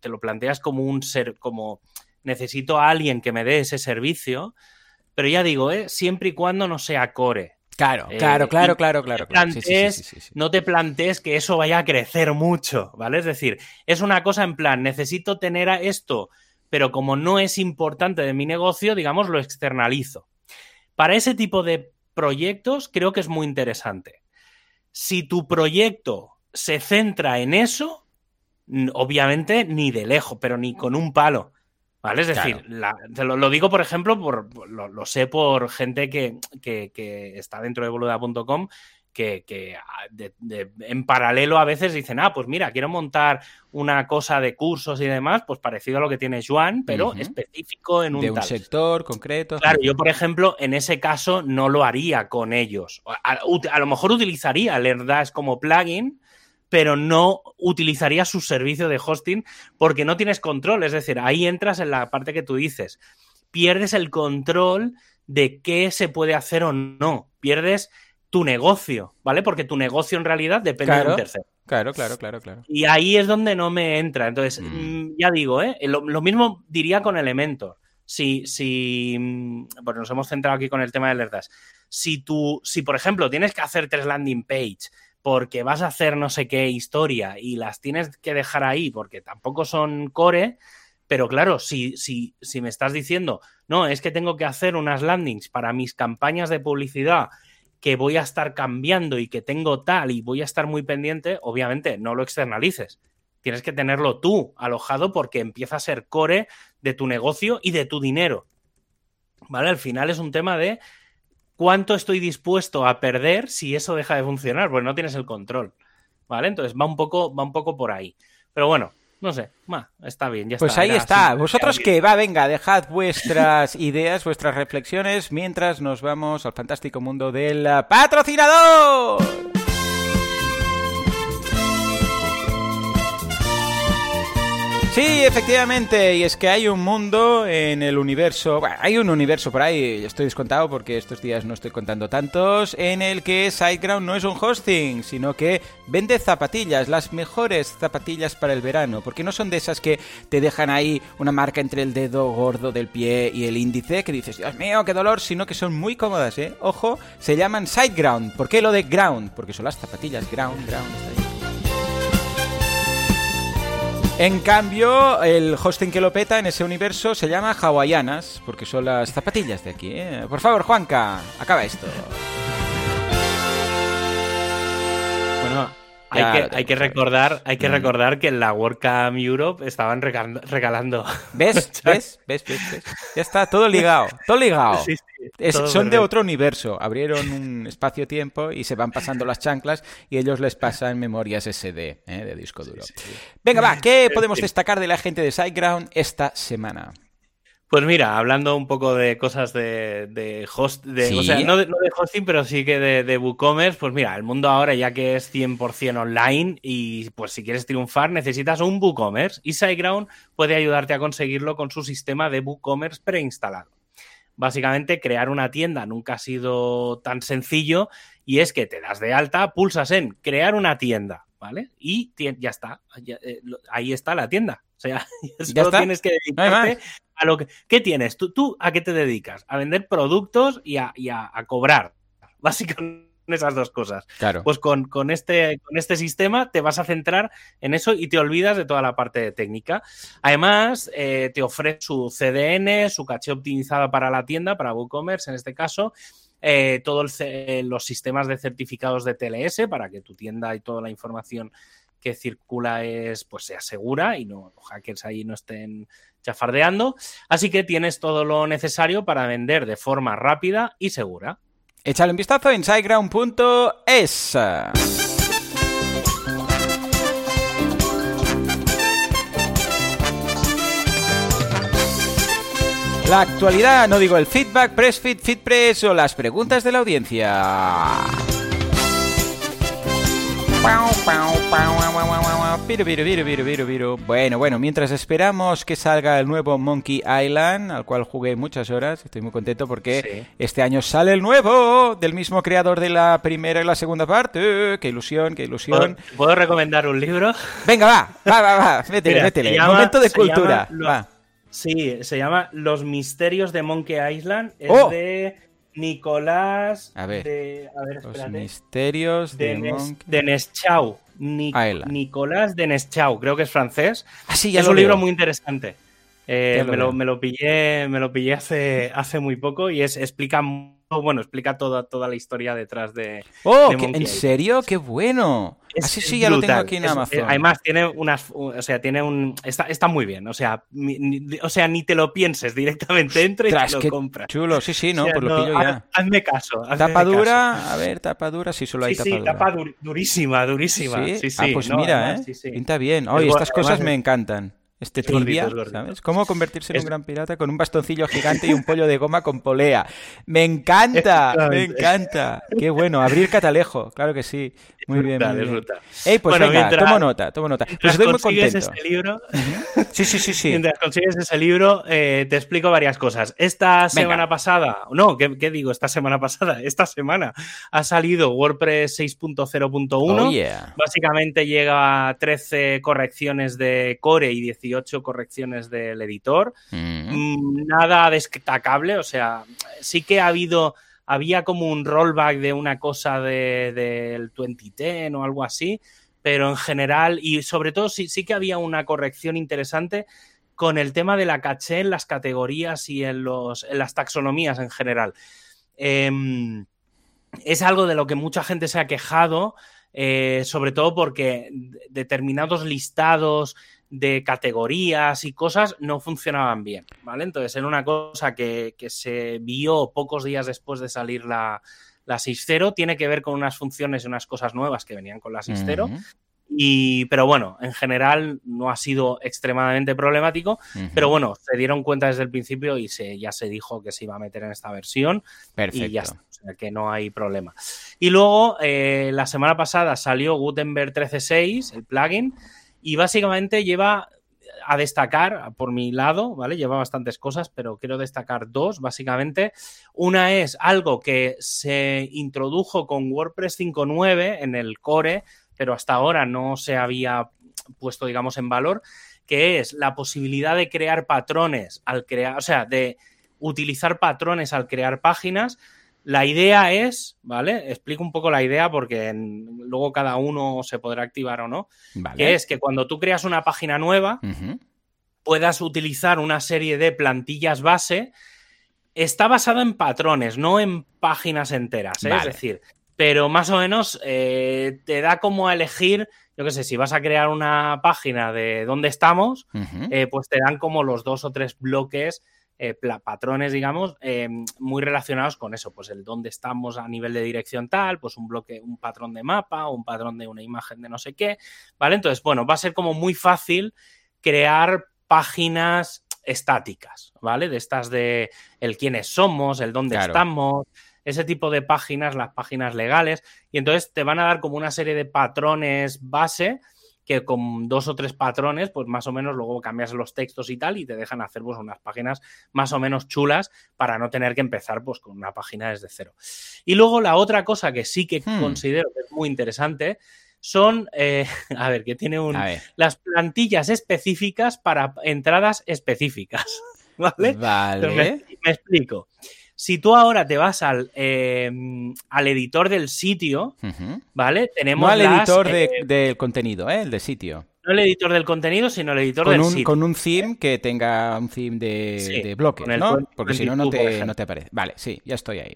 te lo planteas como un ser, como necesito a alguien que me dé ese servicio, pero ya digo, ¿eh? siempre y cuando no sea core. Claro, eh, claro, claro, claro, claro. no te plantees que eso vaya a crecer mucho, ¿vale? Es decir, es una cosa en plan, necesito tener a esto, pero como no es importante de mi negocio, digamos, lo externalizo. Para ese tipo de proyectos creo que es muy interesante si tu proyecto se centra en eso, obviamente ni de lejos, pero ni con un palo. ¿Vale? Es decir, lo, digo, por ejemplo, por, lo, sé por gente que, que está dentro de boluda.com que, ah, en paralelo a veces dicen, ah, pues mira, quiero montar una cosa de cursos y demás, pues parecido a lo que tiene Juan, pero específico en un, de un sector concreto. Claro, yo por ejemplo, en ese caso no lo haría con ellos. A, lo mejor utilizaría Lerdas como plugin, pero no utilizaría su servicio de hosting porque no tienes control. Es decir, ahí entras en la parte que tú dices. Pierdes el control de qué se puede hacer o no. Pierdes tu negocio, ¿vale? Porque tu negocio en realidad depende de un tercero. Claro, claro, claro, claro. Y ahí es donde no me entra. Entonces, mm. Mm, ya digo, ¿eh? Lo, mismo diría con Elementor. Si, si, mm, bueno, nos hemos centrado aquí con el tema de alertas. Si tú, si por ejemplo tienes que hacer tres landing page porque vas a hacer no sé qué historia y las tienes que dejar ahí porque tampoco son core, pero claro, si, si, si me estás diciendo, no, es que tengo que hacer unas landings para mis campañas de publicidad que voy a estar cambiando y que tengo tal y voy a estar muy pendiente, obviamente no lo externalices. Tienes que tenerlo tú alojado porque empieza a ser core de tu negocio y de tu dinero. ¿Vale? Al final es un tema de cuánto estoy dispuesto a perder si eso deja de funcionar, porque no tienes el control. ¿Vale? Entonces va un poco, va un poco por ahí. Pero bueno, no sé, está bien, ya pues está. Pues ahí está. Vosotros que va, venga, dejad vuestras ideas, vuestras reflexiones mientras nos vamos al fantástico mundo del patrocinador. Sí, efectivamente, y es que hay un mundo en el universo, bueno, hay un universo por ahí, estoy descontado porque estos días no estoy contando tantos, en el que SiteGround no es un hosting, sino que vende zapatillas, las mejores zapatillas para el verano, porque no son de esas que te dejan ahí una marca entre el dedo gordo del pie y el índice, que dices, Dios mío, qué dolor, sino que son muy cómodas, ¿eh? Ojo, se llaman SiteGround. ¿Por qué lo de ground? Porque son las zapatillas ground, ground, está ahí. En cambio, el hosting que lo peta en ese universo se llama Hawaianas, porque son las zapatillas de aquí. ¿eh? Por favor, Juanca, acaba esto. Bueno, hay, que, recordar, hay que mm. recordar que en la WordCamp Europe estaban regalando. ¿Ves? ¿Ves? ¿Ves? ¿Ves? Ya está, todo ligado. Todo ligado. Son de otro universo. Abrieron un espacio-tiempo y se van pasando las chanclas y ellos les pasan memorias SD ¿eh? de disco duro. Venga, va, ¿qué podemos destacar de la gente de SiteGround esta semana? Pues mira, hablando un poco de cosas de, host, de, o sea, no de, hosting, pero sí que de, WooCommerce, pues mira, el mundo ahora ya que es 100% online y pues si quieres triunfar necesitas un WooCommerce y SiteGround puede ayudarte a conseguirlo con su sistema de WooCommerce preinstalado. Básicamente crear una tienda nunca ha sido tan sencillo y es que te das de alta, pulsas en crear una tienda, ¿vale? Y ya está, eh, ahí está la tienda. O sea, solo tienes que dedicarte a lo que... ¿Qué tienes? ¿Tú, ¿Tú a qué te dedicas? A vender productos y a, cobrar. Básicamente esas dos cosas. Claro. Pues con, con, este, con este sistema te vas a centrar en eso y te olvidas de toda la parte de técnica. Además, eh, te ofrece su CDN, su caché optimizada para la tienda, para WooCommerce en este caso, eh, todos los sistemas de certificados de TLS para que tu tienda y toda la información que circula es, pues sea segura y no los hackers ahí no estén chafardeando. Así que tienes todo lo necesario para vender de forma rápida y segura. Échale un vistazo en siteground.es. La actualidad, no digo el feedback, press fit, fit press o las preguntas de la audiencia. Bueno, bueno, mientras esperamos que salga el nuevo Monkey Island, al cual jugué muchas horas, estoy muy contento porque Sí. este año sale el nuevo del mismo creador de la primera y la segunda parte. ¡Qué ilusión, qué ¿Puedo, ilusión! puedo recomendar un libro? Venga, va, va, va, va, métele, Mira, métele. llama- Momento de cultura. llama Va. Sí, se llama Los misterios de Monkey Island. Es ¡Oh! de Nicolás. A ver. de- a ver, Los misterios de, de, Nes- de Neschau. Ni- Island. Nicolás de Neschau, creo que es francés. Ah, sí, ya es un libro muy interesante. Eh, lo me, lo, me lo pillé, me lo pillé hace, hace muy poco y es, explica, bueno, explica toda, toda la historia detrás de. ¡Oh, de en serio! ¡Qué bueno! Es- Así sí, ya lo tengo aquí en Amazon. además, tiene unas. O sea, tiene un. Está, está muy bien. O sea, ni, o sea, ni te lo pienses directamente. Entra y te lo compras. chulo. Sí, sí, no, O sea, pues lo no, pillo ya. haz- Hazme caso. hazme Tapa caso. a ver, tapa dura, sí, solo hay Sí, tapa sí, tapa dur- durísima, durísima. Sí, sí. ah, pues no, mira, además, ¿eh? Pinta bien. Oye, estas cosas además me encantan. Este gordito, trivia, es gordito. ¿sabes? ¿Cómo convertirse en Es- un gran pirata con un bastoncillo gigante y un pollo de goma con polea? ¡Me encanta! ¡Me encanta! ¡Qué bueno! Abrir catalejo, claro que sí. Muy bien, muy bien. Ey, pues Bueno, venga, mientras- tomo nota, tomo nota. Pues estoy muy contento. este libro, Sí, sí, sí, sí. Mientras consigues ese libro, eh, te explico varias cosas. Esta semana pasada, no, ¿qué, qué digo? Esta semana pasada, esta semana ha salido WordPress 6.0.1. Oh, yeah. Básicamente llega a 13 correcciones de core y 18 correcciones del editor. Mm. Mm, Nada destacable, o sea, sí que ha habido, había como un rollback de una cosa de- del 2010 o algo así, pero en general, y sobre todo sí, sí que había una corrección interesante con el tema de la caché en las categorías y en, los, en las taxonomías en general. Em, es algo de lo que mucha gente se ha quejado, eh, sobre todo porque determinados listados de categorías y cosas no funcionaban bien, ¿vale? Entonces era una cosa que, que se vio pocos días después de salir la, la 6.0, tiene que ver con unas funciones y unas cosas nuevas que venían con la 6.0, Ujú, y, pero bueno, en general no ha sido extremadamente problemático, pero bueno, se dieron cuenta desde el principio y se, ya se dijo que se iba a meter en esta versión Perfecto. y ya está, o sea que no hay problema. Y luego, eh, la semana pasada salió Gutenberg 13.6, el plugin, y básicamente lleva a destacar, por mi lado, ¿vale? Lleva bastantes cosas, pero quiero destacar dos, básicamente. Una es algo que se introdujo con WordPress 5.9 en el core, pero hasta ahora no se había puesto, digamos, en valor, que es la posibilidad de crear patrones al crear, o sea, de utilizar patrones al crear páginas. La idea es, ¿vale? Explico un poco la idea porque en- luego cada uno se podrá activar o no. Vale. Que es que cuando tú creas una página nueva, puedas utilizar una serie de plantillas base. Está basado en patrones, no en páginas enteras, ¿eh? Vale. es decir, pero más o menos eh, te da como a elegir, yo qué sé, si vas a crear una página de dónde estamos, eh, pues te dan como los dos o tres bloques, eh, patrones, digamos, eh, muy relacionados con eso, pues el dónde estamos a nivel de dirección tal, pues un bloque, un patrón de mapa, un patrón de una imagen de no sé qué, ¿vale? Entonces, bueno, va a ser como muy fácil crear páginas estáticas, ¿vale? De estas de el quiénes somos, el dónde Claro. estamos, ese tipo de páginas, las páginas legales, y entonces te van a dar como una serie de patrones base que con dos o tres patrones, pues más o menos luego cambias los textos y tal y te dejan hacer pues unas páginas más o menos chulas para no tener que empezar pues con una página desde cero. Y luego la otra cosa que sí que Hmm. considero que es muy interesante son, eh, a ver, que tiene un, las plantillas específicas para entradas específicas. ¿Vale? Vale. me, me explico. Si tú ahora te vas al, eh, al editor del sitio, ¿vale? Tenemos no al editor de, del contenido, ¿eh? El de sitio. No el editor del contenido, sino el editor del sitio. Con un theme que tenga un theme de, bloque, ¿no? Porque si no, no te, no te, aparece. Vale, sí, ya estoy ahí.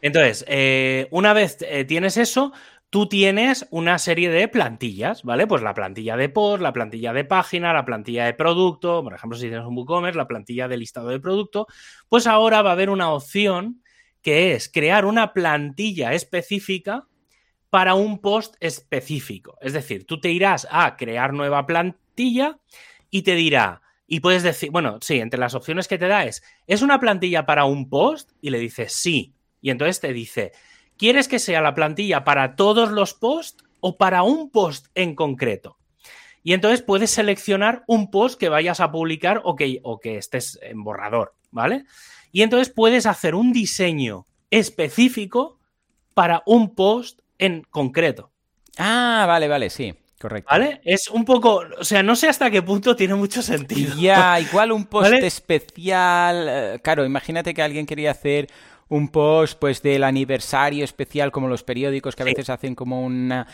Entonces, eh, una vez eh, tienes eso, tú tienes una serie de plantillas, ¿vale? Pues la plantilla de post, la plantilla de página, la plantilla de producto, por ejemplo, si tienes un WooCommerce, la plantilla de listado de producto, pues ahora va a haber una opción que es crear una plantilla específica para un post específico. Es decir, tú te irás a crear nueva plantilla y te dirá, y puedes decir, bueno, sí, entre las opciones que te da es, ¿es una plantilla para un post? Y le dices sí. Y entonces te dice, ¿quieres que sea la plantilla para todos los posts o para un post en concreto? Y entonces puedes seleccionar un post que vayas a publicar o que, o que estés en borrador, ¿vale? Y entonces puedes hacer un diseño específico para un post en concreto. Ah, vale, vale, sí. Correcto. ¿Vale? Es un poco, o sea, no sé hasta qué punto tiene mucho sentido. Ya, igual un post especial. Eh, claro, imagínate que alguien quería hacer un post pues del aniversario especial como los periódicos que a veces hacen como una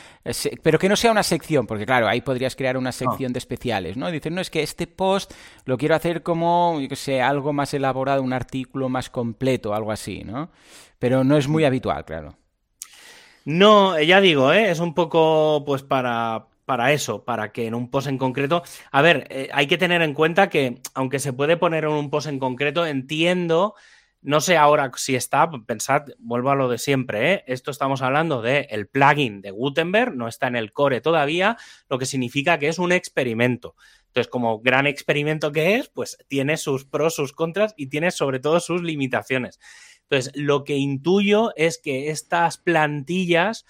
pero que no sea una sección porque claro ahí podrías crear una sección de especiales no dicen no es que este post lo quiero hacer como yo sé algo más elaborado un artículo más completo algo así no pero no es muy habitual claro no, ya digo, ¿eh? es un poco pues para, para eso, para que en un post en concreto. A ver, eh, hay que tener en cuenta que, aunque se puede poner en un post en concreto, entiendo. No sé ahora si está, pensad, vuelvo a lo de siempre, ¿eh? esto estamos hablando del el plugin de Gutenberg, no está en el core todavía, lo que significa que es un experimento. Entonces, como gran experimento que es, pues tiene sus pros, sus contras y tiene sobre todo sus limitaciones. Entonces, lo que intuyo es que estas plantillas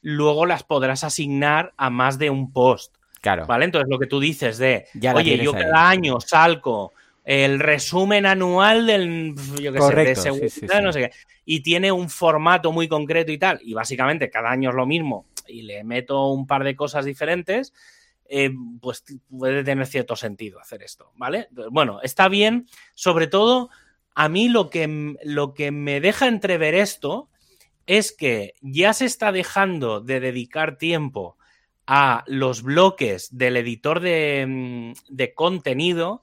luego las podrás asignar a más de un post. Claro. ¿Vale? Entonces, lo que tú dices de, oye, yo cada año salgo el resumen anual del, yo qué sé, de no sé qué, y tiene un formato muy concreto y tal, y básicamente cada año es lo mismo, y le meto un par de cosas diferentes, eh, pues puede tener cierto sentido hacer esto, ¿vale? Bueno, está bien, sobre todo a mí lo que, lo que me deja entrever esto es que ya se está dejando de dedicar tiempo a los bloques del editor de, mm, de, contenido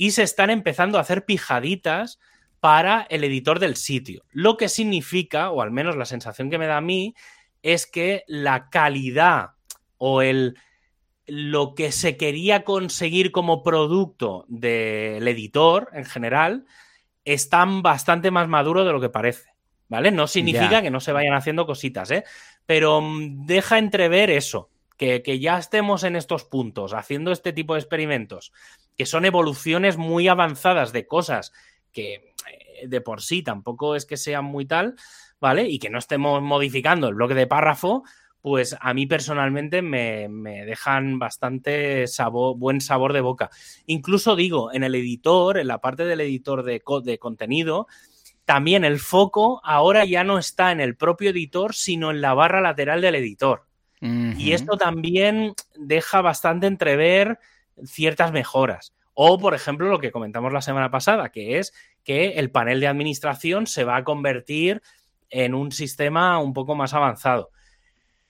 y se están empezando a hacer pijaditas para el editor del sitio. Lo que significa, o al menos la sensación que me da a mí, es que la calidad o el lo que se quería conseguir como producto del editor en general están bastante más maduros de lo que parece. ¿Vale? No significa que no se vayan haciendo cositas, ¿eh? Pero mm, deja entrever eso, que, que, ya estemos en estos puntos, haciendo este tipo de experimentos, que son evoluciones muy avanzadas de cosas que eh, de por sí tampoco es que sean muy tal, ¿vale? Y que no estemos modificando el bloque de párrafo, pues a mí personalmente me, dejan bastante sabor, buen sabor de boca. Incluso digo, en el editor, en la parte del editor de, de contenido, también el foco ahora ya no está en el propio editor, sino en la barra lateral del editor. Y esto también deja bastante entrever ciertas mejoras. O, por ejemplo, lo que comentamos la semana pasada, que es que el panel de administración se va a convertir en un sistema un poco más avanzado.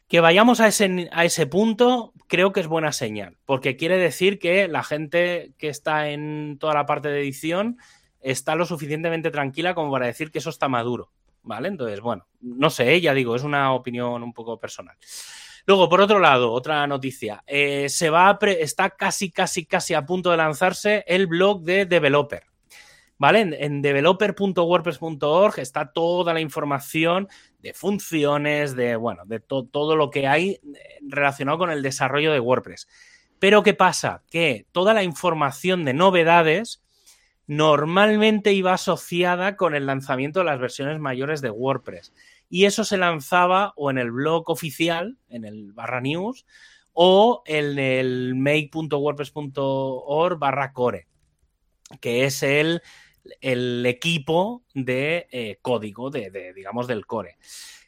Que vayamos a ese, a ese punto creo que es buena señal, porque quiere decir que la gente que está en toda la parte de edición está lo suficientemente tranquila como para decir que eso está maduro, ¿vale? Entonces, bueno, no sé, ya digo, es una opinión un poco personal. Luego, por otro lado, otra noticia. Eh, se va está casi, casi, casi a punto de lanzarse el blog de Developer. ¿Vale? En, developer.wordpress.org está toda la información de funciones, de, bueno, de todo lo que hay eh, relacionado con el desarrollo de WordPress. Pero ¿qué pasa? Que toda la información de novedades normalmente iba asociada con el lanzamiento de las versiones mayores de WordPress. Y eso se lanzaba o en el blog oficial, en el barra news, o en el make.wordpress.org barra core, que es el el equipo de eh, código, de, digamos, del core.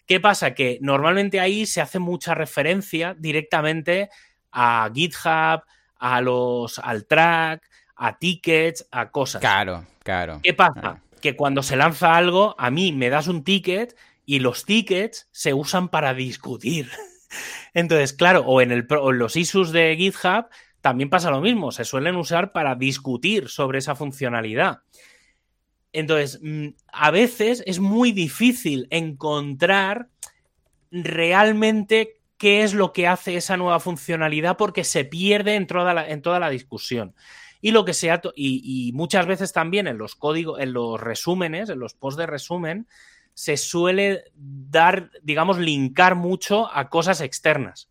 ¿Qué pasa? Que normalmente ahí se hace mucha referencia directamente a GitHub, a los, al track, a tickets, a cosas. Claro, claro. ¿Qué pasa? que cuando se lanza algo, a mí me das un ticket y los tickets se usan para discutir. Entonces, claro, o en, el, o en los issues de GitHub también pasa lo mismo, se suelen usar para discutir sobre esa funcionalidad. Entonces, mm, a veces es muy difícil encontrar realmente qué es lo que hace esa nueva funcionalidad porque se pierde en toda la, discusión. Y lo que sea, y, y, muchas veces también en los códigos, en los resúmenes, en los posts de resumen, se suele dar, digamos, linkar mucho a cosas externas.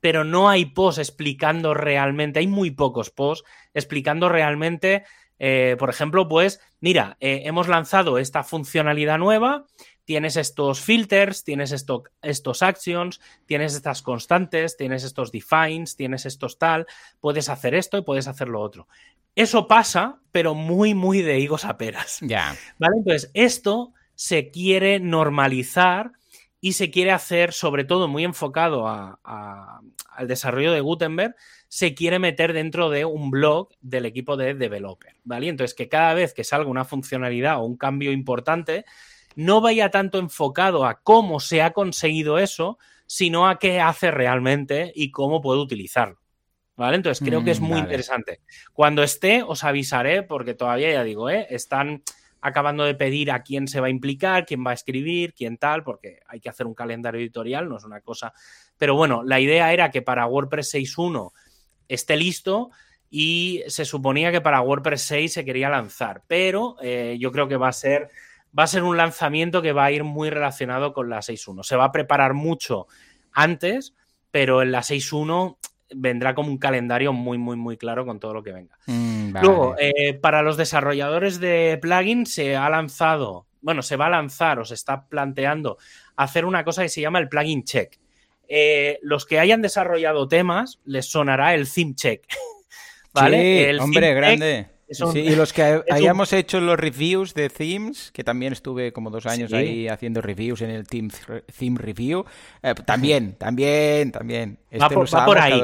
Pero no hay posts explicando realmente, hay muy pocos posts explicando realmente, eh, por ejemplo, pues, mira, eh, hemos lanzado esta funcionalidad nueva tienes estos filters, tienes estos actions, tienes estas constantes, tienes estos defines, tienes estos tal, puedes hacer esto y puedes hacer lo otro. Eso pasa, pero muy, muy de higos a peras. Ya. ¿Vale? Entonces, esto se quiere normalizar y se quiere hacer, sobre todo muy enfocado al desarrollo de Gutenberg, se quiere meter dentro de un blog del equipo de developer, ¿vale? Entonces, que cada vez que salga una funcionalidad o un cambio importante, no vaya tanto enfocado a cómo se ha conseguido eso, sino a qué hace realmente y cómo puedo utilizarlo. ¿Vale? Entonces creo que es mm, muy interesante. Cuando esté, os avisaré, porque todavía ya digo, ¿eh? están acabando de pedir a quién se va a implicar, quién va a escribir, quién tal, porque hay que hacer un calendario editorial, no es una cosa. Pero bueno, la idea era que para WordPress 6.1 esté listo y se suponía que para WordPress 6 se quería lanzar, pero eh, yo creo que va a ser va a ser un lanzamiento que va a ir muy relacionado con la 6.1. Se va a preparar mucho antes, pero en la 6.1 vendrá como un calendario muy, muy, muy claro con todo lo que venga. Mm, Luego, eh, para los desarrolladores de plugins se ha lanzado, bueno, se va a lanzar o se está planteando hacer una cosa que se llama el plugin check. Eh, los que hayan desarrollado temas les sonará el theme check. ¿Vale? el hombre, grande y los que hayamos hecho los reviews de themes, que también estuve como dos años ahí haciendo reviews en el Team Theme Review, eh, también, también, también. Este va, por, ahí.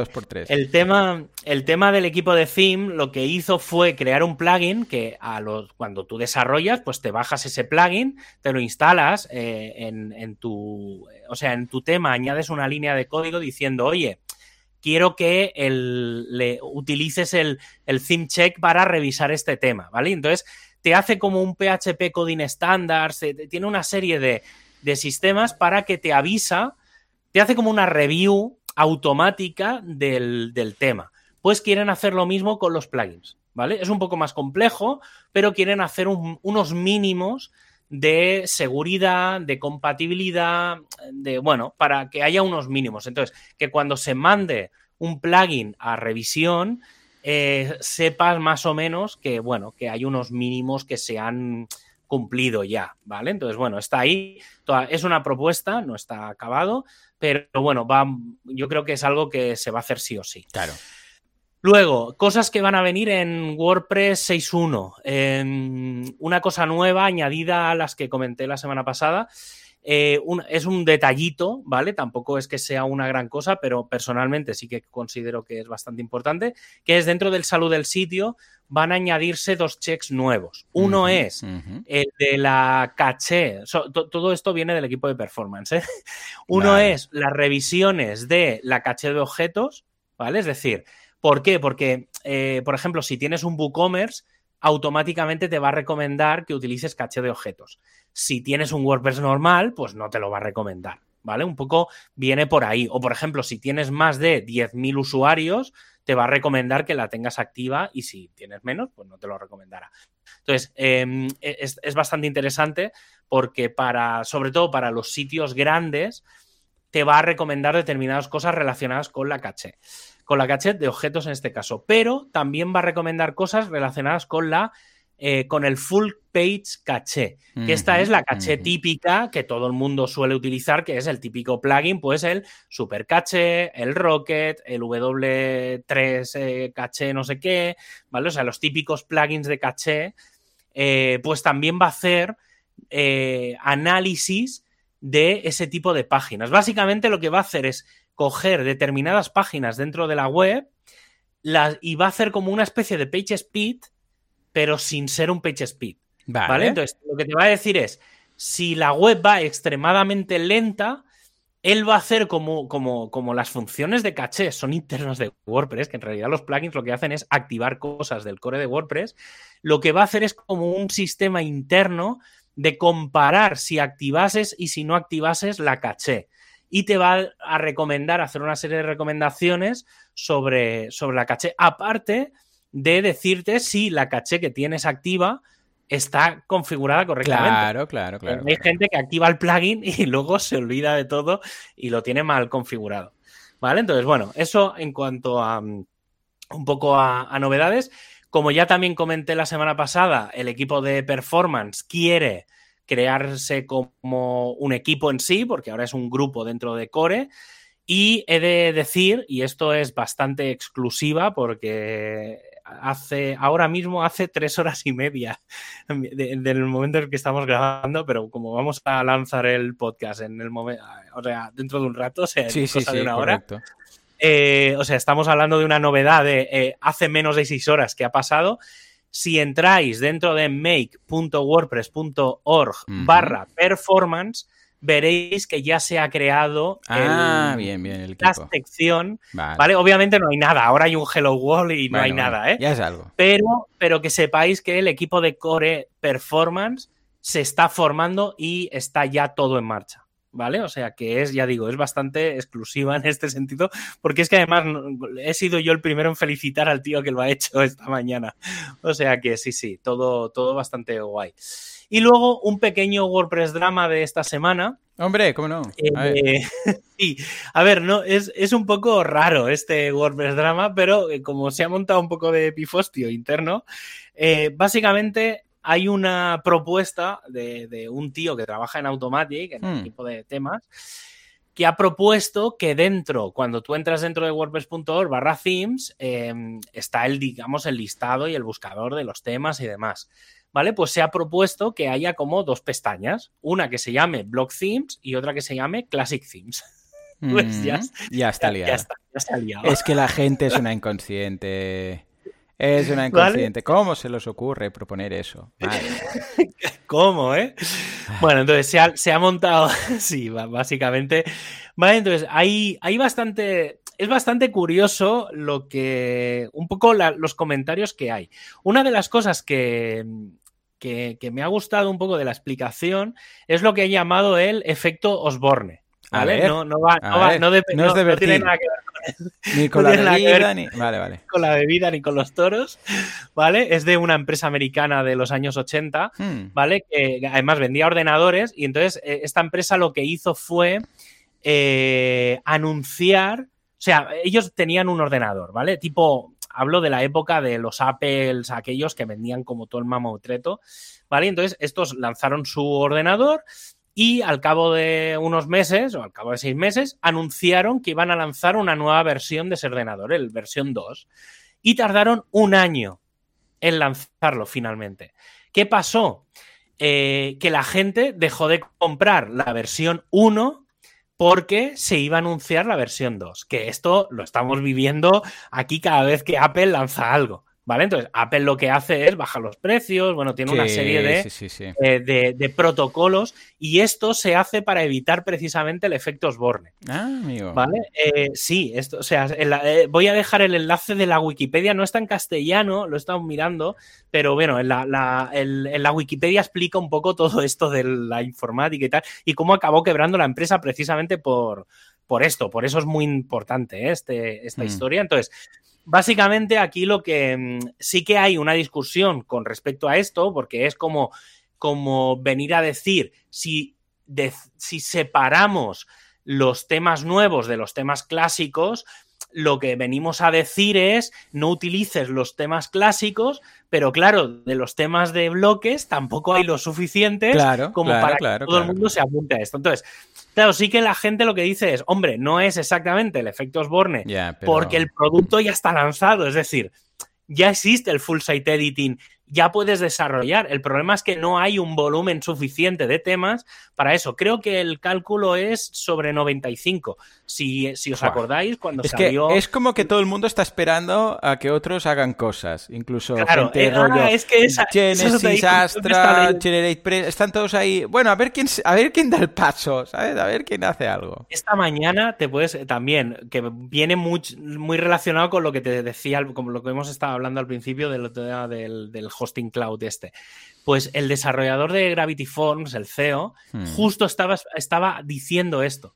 El, tema, el tema del equipo de theme lo que hizo fue crear un plugin que a los, cuando tú desarrollas, pues te bajas ese plugin, te lo instalas eh, en, en tu, o sea, en tu tema añades una línea de código diciendo, oye, quiero que le utilices el, el theme check para revisar este tema, ¿vale? Entonces, te hace como un PHP Coding Standards, tiene una serie de, sistemas para que te avisa, te hace como una review automática del, tema. Pues quieren hacer lo mismo con los plugins, ¿vale? Es un poco más complejo, pero quieren hacer unos mínimos de seguridad, de compatibilidad, de, bueno, para que haya unos mínimos. Entonces, que cuando se mande un plugin a revisión, eh, sepas más o menos que, bueno, que hay unos mínimos que se han cumplido ya, ¿vale? Entonces, bueno, está ahí, es una propuesta, no está acabado, pero bueno, va, yo creo que es algo que se va a hacer sí o sí. Claro. Luego, cosas que van a venir en WordPress 6.1. una cosa nueva añadida a las que comenté la semana pasada. Eh, es un detallito, ¿vale? Tampoco es que sea una gran cosa, pero personalmente sí que considero que es bastante importante, que es dentro del salud del sitio van a añadirse dos checks nuevos. Uno es el de la caché, todo esto viene del equipo de performance. ¿eh? Uno es las revisiones de la caché de objetos, ¿vale? Es decir, ¿Por qué? Porque, eh, por ejemplo, si tienes un WooCommerce, automáticamente te va a recomendar que utilices caché de objetos. Si tienes un WordPress normal, pues no te lo va a recomendar, ¿vale? Un poco viene por ahí. O, por ejemplo, si tienes más de 10.000 usuarios, te va a recomendar que la tengas activa y si tienes menos, pues no te lo recomendará. Entonces, em, e-, es, es, bastante interesante porque para, sobre todo para los sitios grandes, te va a recomendar determinadas cosas relacionadas con la caché con la caché de objetos en este caso, pero también va a recomendar cosas relacionadas con la eh, con el full page caché, que esta es la caché típica que todo el mundo suele utilizar, que es el típico plugin, pues el super caché, el rocket, el W3 eh, caché no sé qué, ¿vale? O sea, los típicos plugins de caché, eh, pues también va a hacer análisis de ese tipo de páginas. Básicamente lo que va a hacer es coger determinadas páginas dentro de la web y va a hacer como una especie de page speed, pero sin ser un page speed. Vale. Entonces, lo que te va a decir es, si la web va extremadamente lenta, él va a hacer como, como, como las funciones de caché son internas de WordPress, que en realidad los plugins lo que hacen es activar cosas del core de WordPress, lo que va a hacer es como un sistema interno de comparar si activases y si no activases la caché. Y te va a recomendar, hacer una serie de recomendaciones sobre, sobre la caché, aparte de decirte si la caché que tienes activa está configurada correctamente. Claro, claro, claro. Hay gente que activa el plugin y luego se olvida de todo y lo tiene mal configurado. ¿Vale? Entonces, bueno, eso en cuanto a mm, un poco a, novedades. Como ya también comenté la semana pasada, el equipo de performance quiere crearse como un equipo en sí, porque ahora es un grupo dentro de Core. Y he de decir, y esto es bastante exclusiva porque hace, ahora mismo hace tres horas y media del momento en el que estamos grabando, pero como vamos a lanzar el podcast en el momento, o sea, dentro de un rato, o sea, cosa de una hora. Eh, o sea, estamos hablando de una novedad de eh, hace menos de seis horas que ha pasado. Si entráis dentro de make.wordpress.org barra performance, veréis que ya se ha creado ah, bien, bien, la sección. Vale. Obviamente no hay nada. Ahora hay un Hello World y no hay nada, ¿eh? Ya es algo. Pero, pero que sepáis que el equipo de Core Performance se está formando y está ya todo en marcha. ¿Vale? O sea que es, ya digo, es bastante exclusiva en este sentido, porque es que además he sido yo el primero en felicitar al tío que lo ha hecho esta mañana. O sea que sí, sí, todo, todo bastante guay. Y luego un pequeño WordPress drama de esta semana. Hombre, ¿cómo no? A ver. Eh, sí, a ver, no, es, un poco raro este WordPress drama, pero eh, como se ha montado un poco de pifostio interno, eh, básicamente hay una propuesta de, un tío que trabaja en Automatic, en el tipo hmm. de temas, que ha propuesto que dentro, cuando tú entras dentro de WordPress.org barra themes, está el, digamos, el listado y el buscador de los temas y demás. ¿vale? Pues se ha propuesto que haya como dos pestañas, una que se llame Block Themes y otra que se llame Classic Themes. pues ya, ya, está liado. Ya, Es que la gente es una inconsciente. Es una inconsciente. ¿Cómo se les ocurre proponer eso? ¿Cómo, eh? Bueno, entonces se ha, se ha montado, sí, básicamente. Vale, entonces hay, hay bastante, es bastante curioso lo que, un poco los comentarios que hay. Una de las cosas que, que, me ha gustado un poco de la explicación es lo que he llamado el efecto Osborne. ¿vale? no, no, va, no, es tiene nada que ver con Ni con la bebida, ni... Vale, vale. Con la bebida ni con los toros, ¿vale? Es de una empresa americana de los años 80, hmm. ¿vale? Que además vendía ordenadores y entonces eh, esta empresa lo que hizo fue eh, anunciar, o sea, ellos tenían un ordenador, ¿vale? Tipo, hablo de la época de los Apples, aquellos que vendían como todo el mamotreto, ¿vale? Entonces, estos lanzaron su ordenador y al cabo de unos meses, o al cabo de seis meses, anunciaron que iban a lanzar una nueva versión de ese ordenador, el versión 2. Y tardaron un año en lanzarlo finalmente. ¿Qué pasó? Eh, que la gente dejó de comprar la versión 1 porque se iba a anunciar la versión 2, que esto lo estamos viviendo aquí cada vez que Apple lanza algo. ¿Vale? Entonces, Apple lo que hace es bajar los precios, bueno, tiene una serie de, eh, de, protocolos y esto se hace para evitar precisamente el efecto Osborne. Ah, amigo. ¿Vale? Eh, sí, esto, o sea, eh, voy a dejar el enlace de la Wikipedia, no está en castellano, lo he estado mirando, pero bueno, en la, en la Wikipedia explica un poco todo esto de la informática y tal, y cómo acabó quebrando la empresa precisamente por, por esto, por eso es muy importante este, esta mm. historia. Entonces, básicamente aquí lo que mm, sí que hay una discusión con respecto a esto, porque es como, como venir a decir si, si separamos los temas nuevos de los temas clásicos, lo que venimos a decir es no utilices los temas clásicos, pero claro, de los temas de bloques tampoco hay lo suficiente como para que todo el mundo se apunte a esto. Entonces, claro, sí que la gente lo que dice es, hombre, no es exactamente el efecto Osborne, porque el producto ya está lanzado, es decir, ya existe el full site editing ya puedes desarrollar. El problema es que no hay un volumen suficiente de temas para eso. Creo que el cálculo es sobre 95. Si, si os acordáis, cuando es salió... Que es como que todo el mundo está esperando a que otros hagan cosas. Incluso claro, gente eh, rollo ah, es que esa, Genesis, Astra, Generate Press, están todos ahí. Bueno, a ver quién a ver quién da el paso, ¿sabes? A ver quién hace algo. Esta mañana te puedes también, que viene muy, muy relacionado con lo que te decía, como lo que hemos estado hablando al principio del, del, del hosting cloud este. Pues el desarrollador de Gravity Forms, el CEO, hmm. justo estaba, estaba diciendo esto.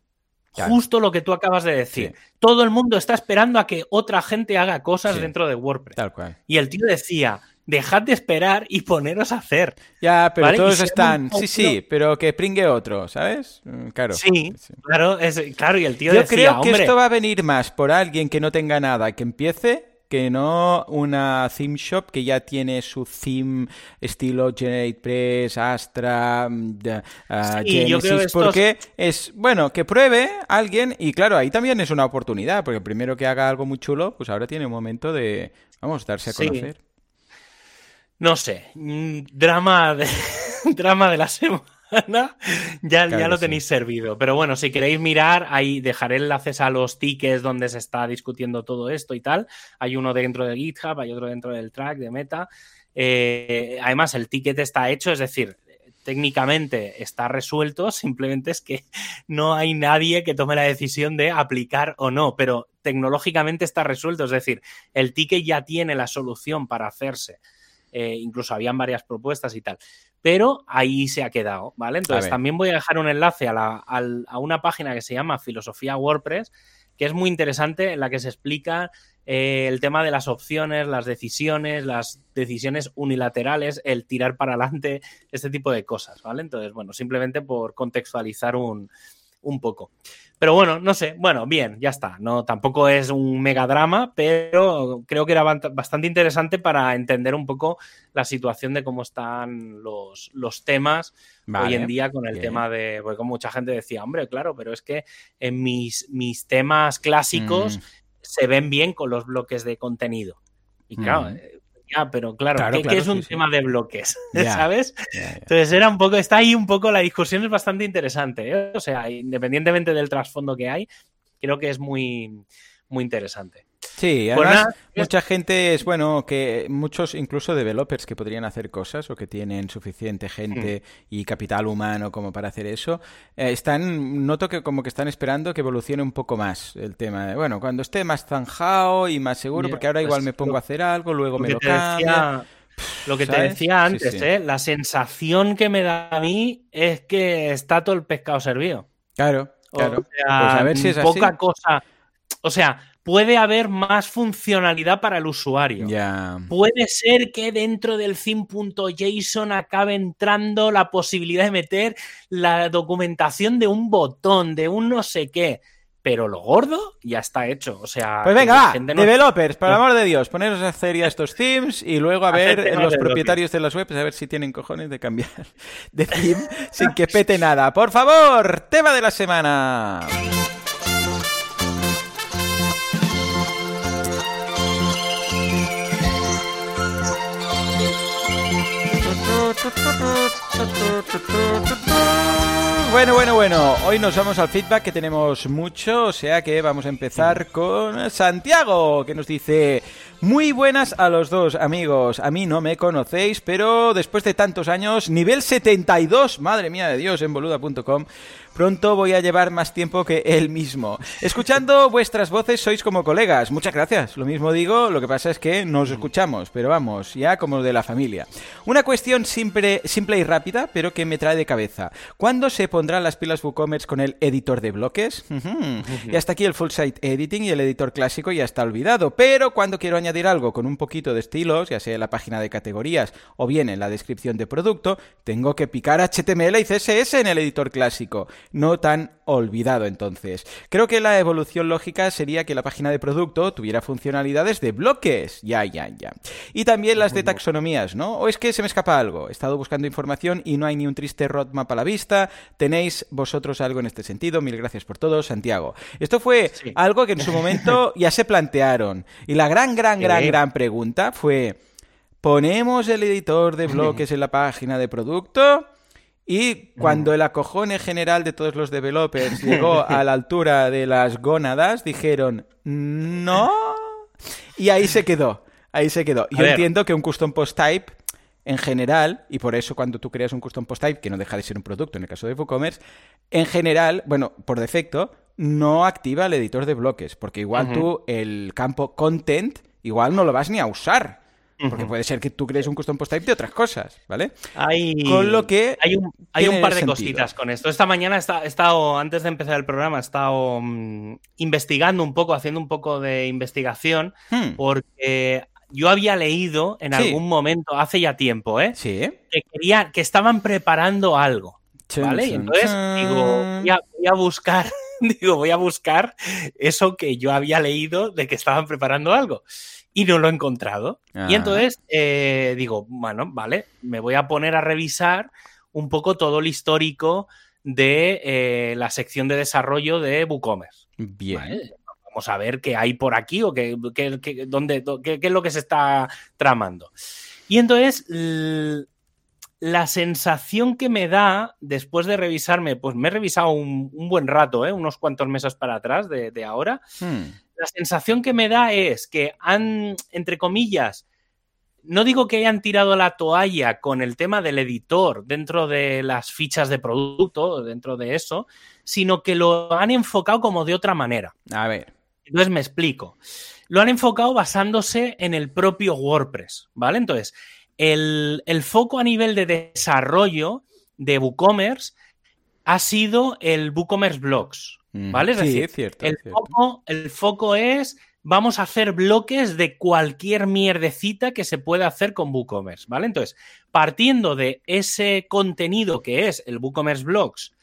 Justo lo que tú acabas de decir. Todo el mundo está esperando a que otra gente haga cosas dentro de WordPress. Tal cual. Y el tío decía, dejad de esperar y poneros a hacer. Ya, pero todos están. Sí, sí, pero que pringue otro, ¿sabes? Mm, claro. Sí, claro, es, claro, y el tío Yo creo que esto va a venir más por alguien que no tenga nada, que empiece que no una theme shop que ya tiene su theme estilo GeneratePress, Astra, mm, ah, Genesis, porque es, bueno, que pruebe alguien y claro, ahí también es una oportunidad, porque primero que haga algo muy chulo, pues ahora tiene un momento de, vamos, darse a conocer. No sé, mm, drama de, drama de la semana. Ya, ya lo tenéis servido. Pero bueno, si queréis mirar, ahí dejaré enlaces a los tickets donde se está discutiendo todo esto y tal. Hay uno dentro de GitHub, hay otro dentro del track de Meta. Eh, además, el ticket está hecho, es decir, técnicamente está resuelto, simplemente es que no hay nadie que tome la decisión de aplicar o no, pero tecnológicamente está resuelto, es decir, el ticket ya tiene la solución para hacerse. Eh, incluso habían varias propuestas y tal pero ahí se ha quedado, ¿vale? Entonces también voy a dejar un enlace a, una página que se llama Filosofía WordPress, que es muy interesante, en la que se explica eh, el tema de las opciones, las decisiones, las decisiones unilaterales, el tirar para adelante, este tipo de cosas, ¿vale? Entonces, bueno, simplemente por contextualizar un, un poco. Pero bueno, no sé, bueno, bien, ya está. No, tampoco es un megadrama, pero creo que era bastante interesante para entender un poco la situación de cómo están los, los temas hoy en día con el tema de. Porque como mucha gente decía, hombre, claro, pero es que en mis, mis temas clásicos mm. se ven bien con los bloques de contenido. Y claro, mm. Ya, pero claro, ¿qué, es un tema de bloques? ¿Sabes? Entonces era un poco, está ahí un poco, la discusión es bastante interesante. ¿eh? O sea, independientemente del trasfondo que hay, creo que es muy, muy interesante. Sí, pues además mucha gente es bueno que muchos incluso developers que podrían hacer cosas o que tienen suficiente gente hmm. y capital humano como para hacer eso eh, están noto que como que están esperando que evolucione un poco más el tema de, bueno cuando esté más zanjado y más seguro porque ahora igual me pongo a hacer algo luego me lo cambia lo que te decía antes, ¿eh? la sensación que me da a mí es que está todo el pescado servido. Claro, claro. O sea, pues a ver si es poca cosa. O sea, puede haber más funcionalidad para el usuario. Puede ser que dentro del theme.json acabe entrando la posibilidad de meter la documentación de un botón, de un no sé qué. Pero lo gordo ya está hecho. O sea. Pues venga, va, developers, por amor de Dios, poneros a hacer ya estos themes y luego a ver los propietarios de las webs, a ver si tienen cojones de cambiar de theme sin que pete nada. Por favor, tema de la semana. Bueno, bueno, bueno. Hoy nos vamos al feedback que tenemos mucho, o sea que vamos a empezar con Santiago, que nos dice... Muy buenas a los dos, amigos. A mí no me conocéis, pero después de tantos años, nivel 72, madre mía de Dios, en boluda.com, Pronto voy a llevar más tiempo que él mismo. Escuchando vuestras voces sois como colegas. Muchas gracias. Lo mismo digo, lo que pasa es que nos escuchamos, pero vamos, ya como de la familia. Una cuestión simple, simple y rápida, pero que me trae de cabeza. ¿Cuándo se pondrán las pilas WooCommerce con el editor de bloques? Y hasta aquí el full site editing y el editor clásico ya está olvidado. Pero cuando quiero añadir algo con un poquito de estilos, ya sea en la página de categorías o bien en la descripción de producto, tengo que picar HTML y CSS en el editor clásico no tan olvidado entonces. Creo que la evolución lógica sería que la página de producto tuviera funcionalidades de bloques. Ya, ya, ya. Y también las de taxonomías, ¿no? O es que se me escapa algo. He estado buscando información y no hay ni un triste roadmap a la vista. ¿Tenéis vosotros algo en este sentido? Mil gracias por todo, Santiago. Esto fue algo que en su momento ya se plantearon. Y la gran, gran, gran, gran pregunta fue... ponemos el editor de bloques en la página de producto y cuando el acojone general de todos los developers llegó a la altura de las gónadas, dijeron, no. Y ahí se quedó. Ahí se quedó. Yo entiendo que un custom post type, en general, y por eso cuando tú creas un custom post type, que no deja de ser un producto en el caso de WooCommerce, en general, bueno, por defecto, no activa el editor de bloques, porque igual tú el campo content, igual no lo vas ni a usar. Porque puede ser que tú crees un custom post type de otras cosas, ¿vale? Hay, con lo que hay un, hay un par de cositas con esto. Esta mañana he estado, antes de empezar el programa, he estado mm, investigando un poco, haciendo un poco de investigación, hmm. porque yo había leído en algún momento, hace ya tiempo, ¿eh? Sí. Que, quería, que estaban preparando algo. ¿Vale? y entonces digo, voy a buscar digo, voy a buscar eso que yo había leído de que estaban preparando algo y no lo he encontrado. Y ah. entonces eh, digo, bueno, vale, me voy a poner a revisar un poco todo el histórico de eh, la sección de desarrollo de WooCommerce. Bien. Vamos a ver qué hay por aquí o qué, dónde, qué, es lo que se está tramando. Y entonces, la sensación que me da después de revisarme, pues me he revisado un, buen rato, ¿eh? unos cuantos meses para atrás de, ahora. Hmm la sensación que me da es que han, entre comillas, no digo que hayan tirado la toalla con el tema del editor dentro de las fichas de producto, dentro de eso, sino que lo han enfocado como de otra manera. A ver. Entonces me explico. Lo han enfocado basándose en el propio WordPress, ¿vale? Entonces, el, el foco a nivel de desarrollo de WooCommerce ha sido el WooCommerce Blocks, ¿Vale? Es decir, cierto, el, Foco, el foco es vamos a hacer bloques de cualquier mierdecita que se pueda hacer con WooCommerce, ¿vale? Entonces, partiendo de ese contenido que es el WooCommerce Blocks,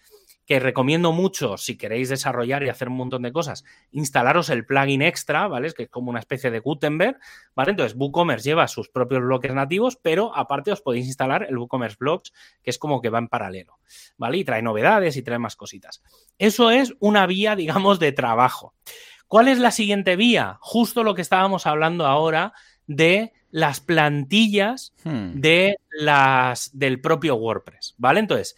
que recomiendo mucho si queréis desarrollar y hacer un montón de cosas, instalaros el plugin extra, ¿vale? Que es como una especie de Gutenberg, ¿vale? Entonces, WooCommerce lleva sus propios bloques nativos, pero aparte os podéis instalar el WooCommerce Blocks, que es como que va en paralelo, ¿vale? Y trae novedades y trae más cositas. Eso es una vía, digamos, de trabajo. ¿Cuál es la siguiente vía? Justo lo que estábamos hablando ahora de las plantillas hmm. de las, del propio WordPress, ¿vale? Entonces,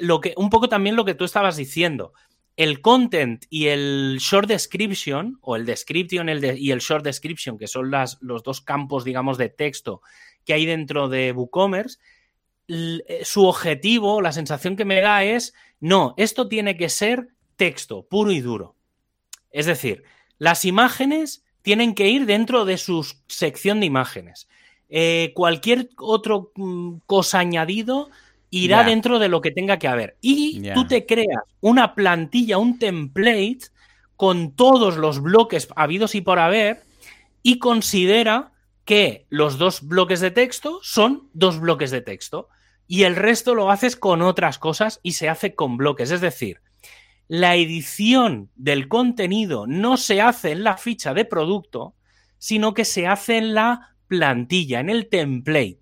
lo que, un poco también lo que tú estabas diciendo. El content y el short description, o el description y el short description, que son las, los dos campos, digamos, de texto que hay dentro de WooCommerce, eh, su objetivo, la sensación que me da es, no, esto tiene que ser texto, puro y duro. Es decir, las imágenes tienen que ir dentro de su sección de imágenes. Eh, cualquier otro mm, cosa añadido irá dentro de lo que tenga que haber. Y tú te creas una plantilla, un template con todos los bloques habidos y por haber y considera que los dos bloques de texto son dos bloques de texto y el resto lo haces con otras cosas y se hace con bloques. Es decir, la edición del contenido no se hace en la ficha de producto, sino que se hace en la plantilla, en el template.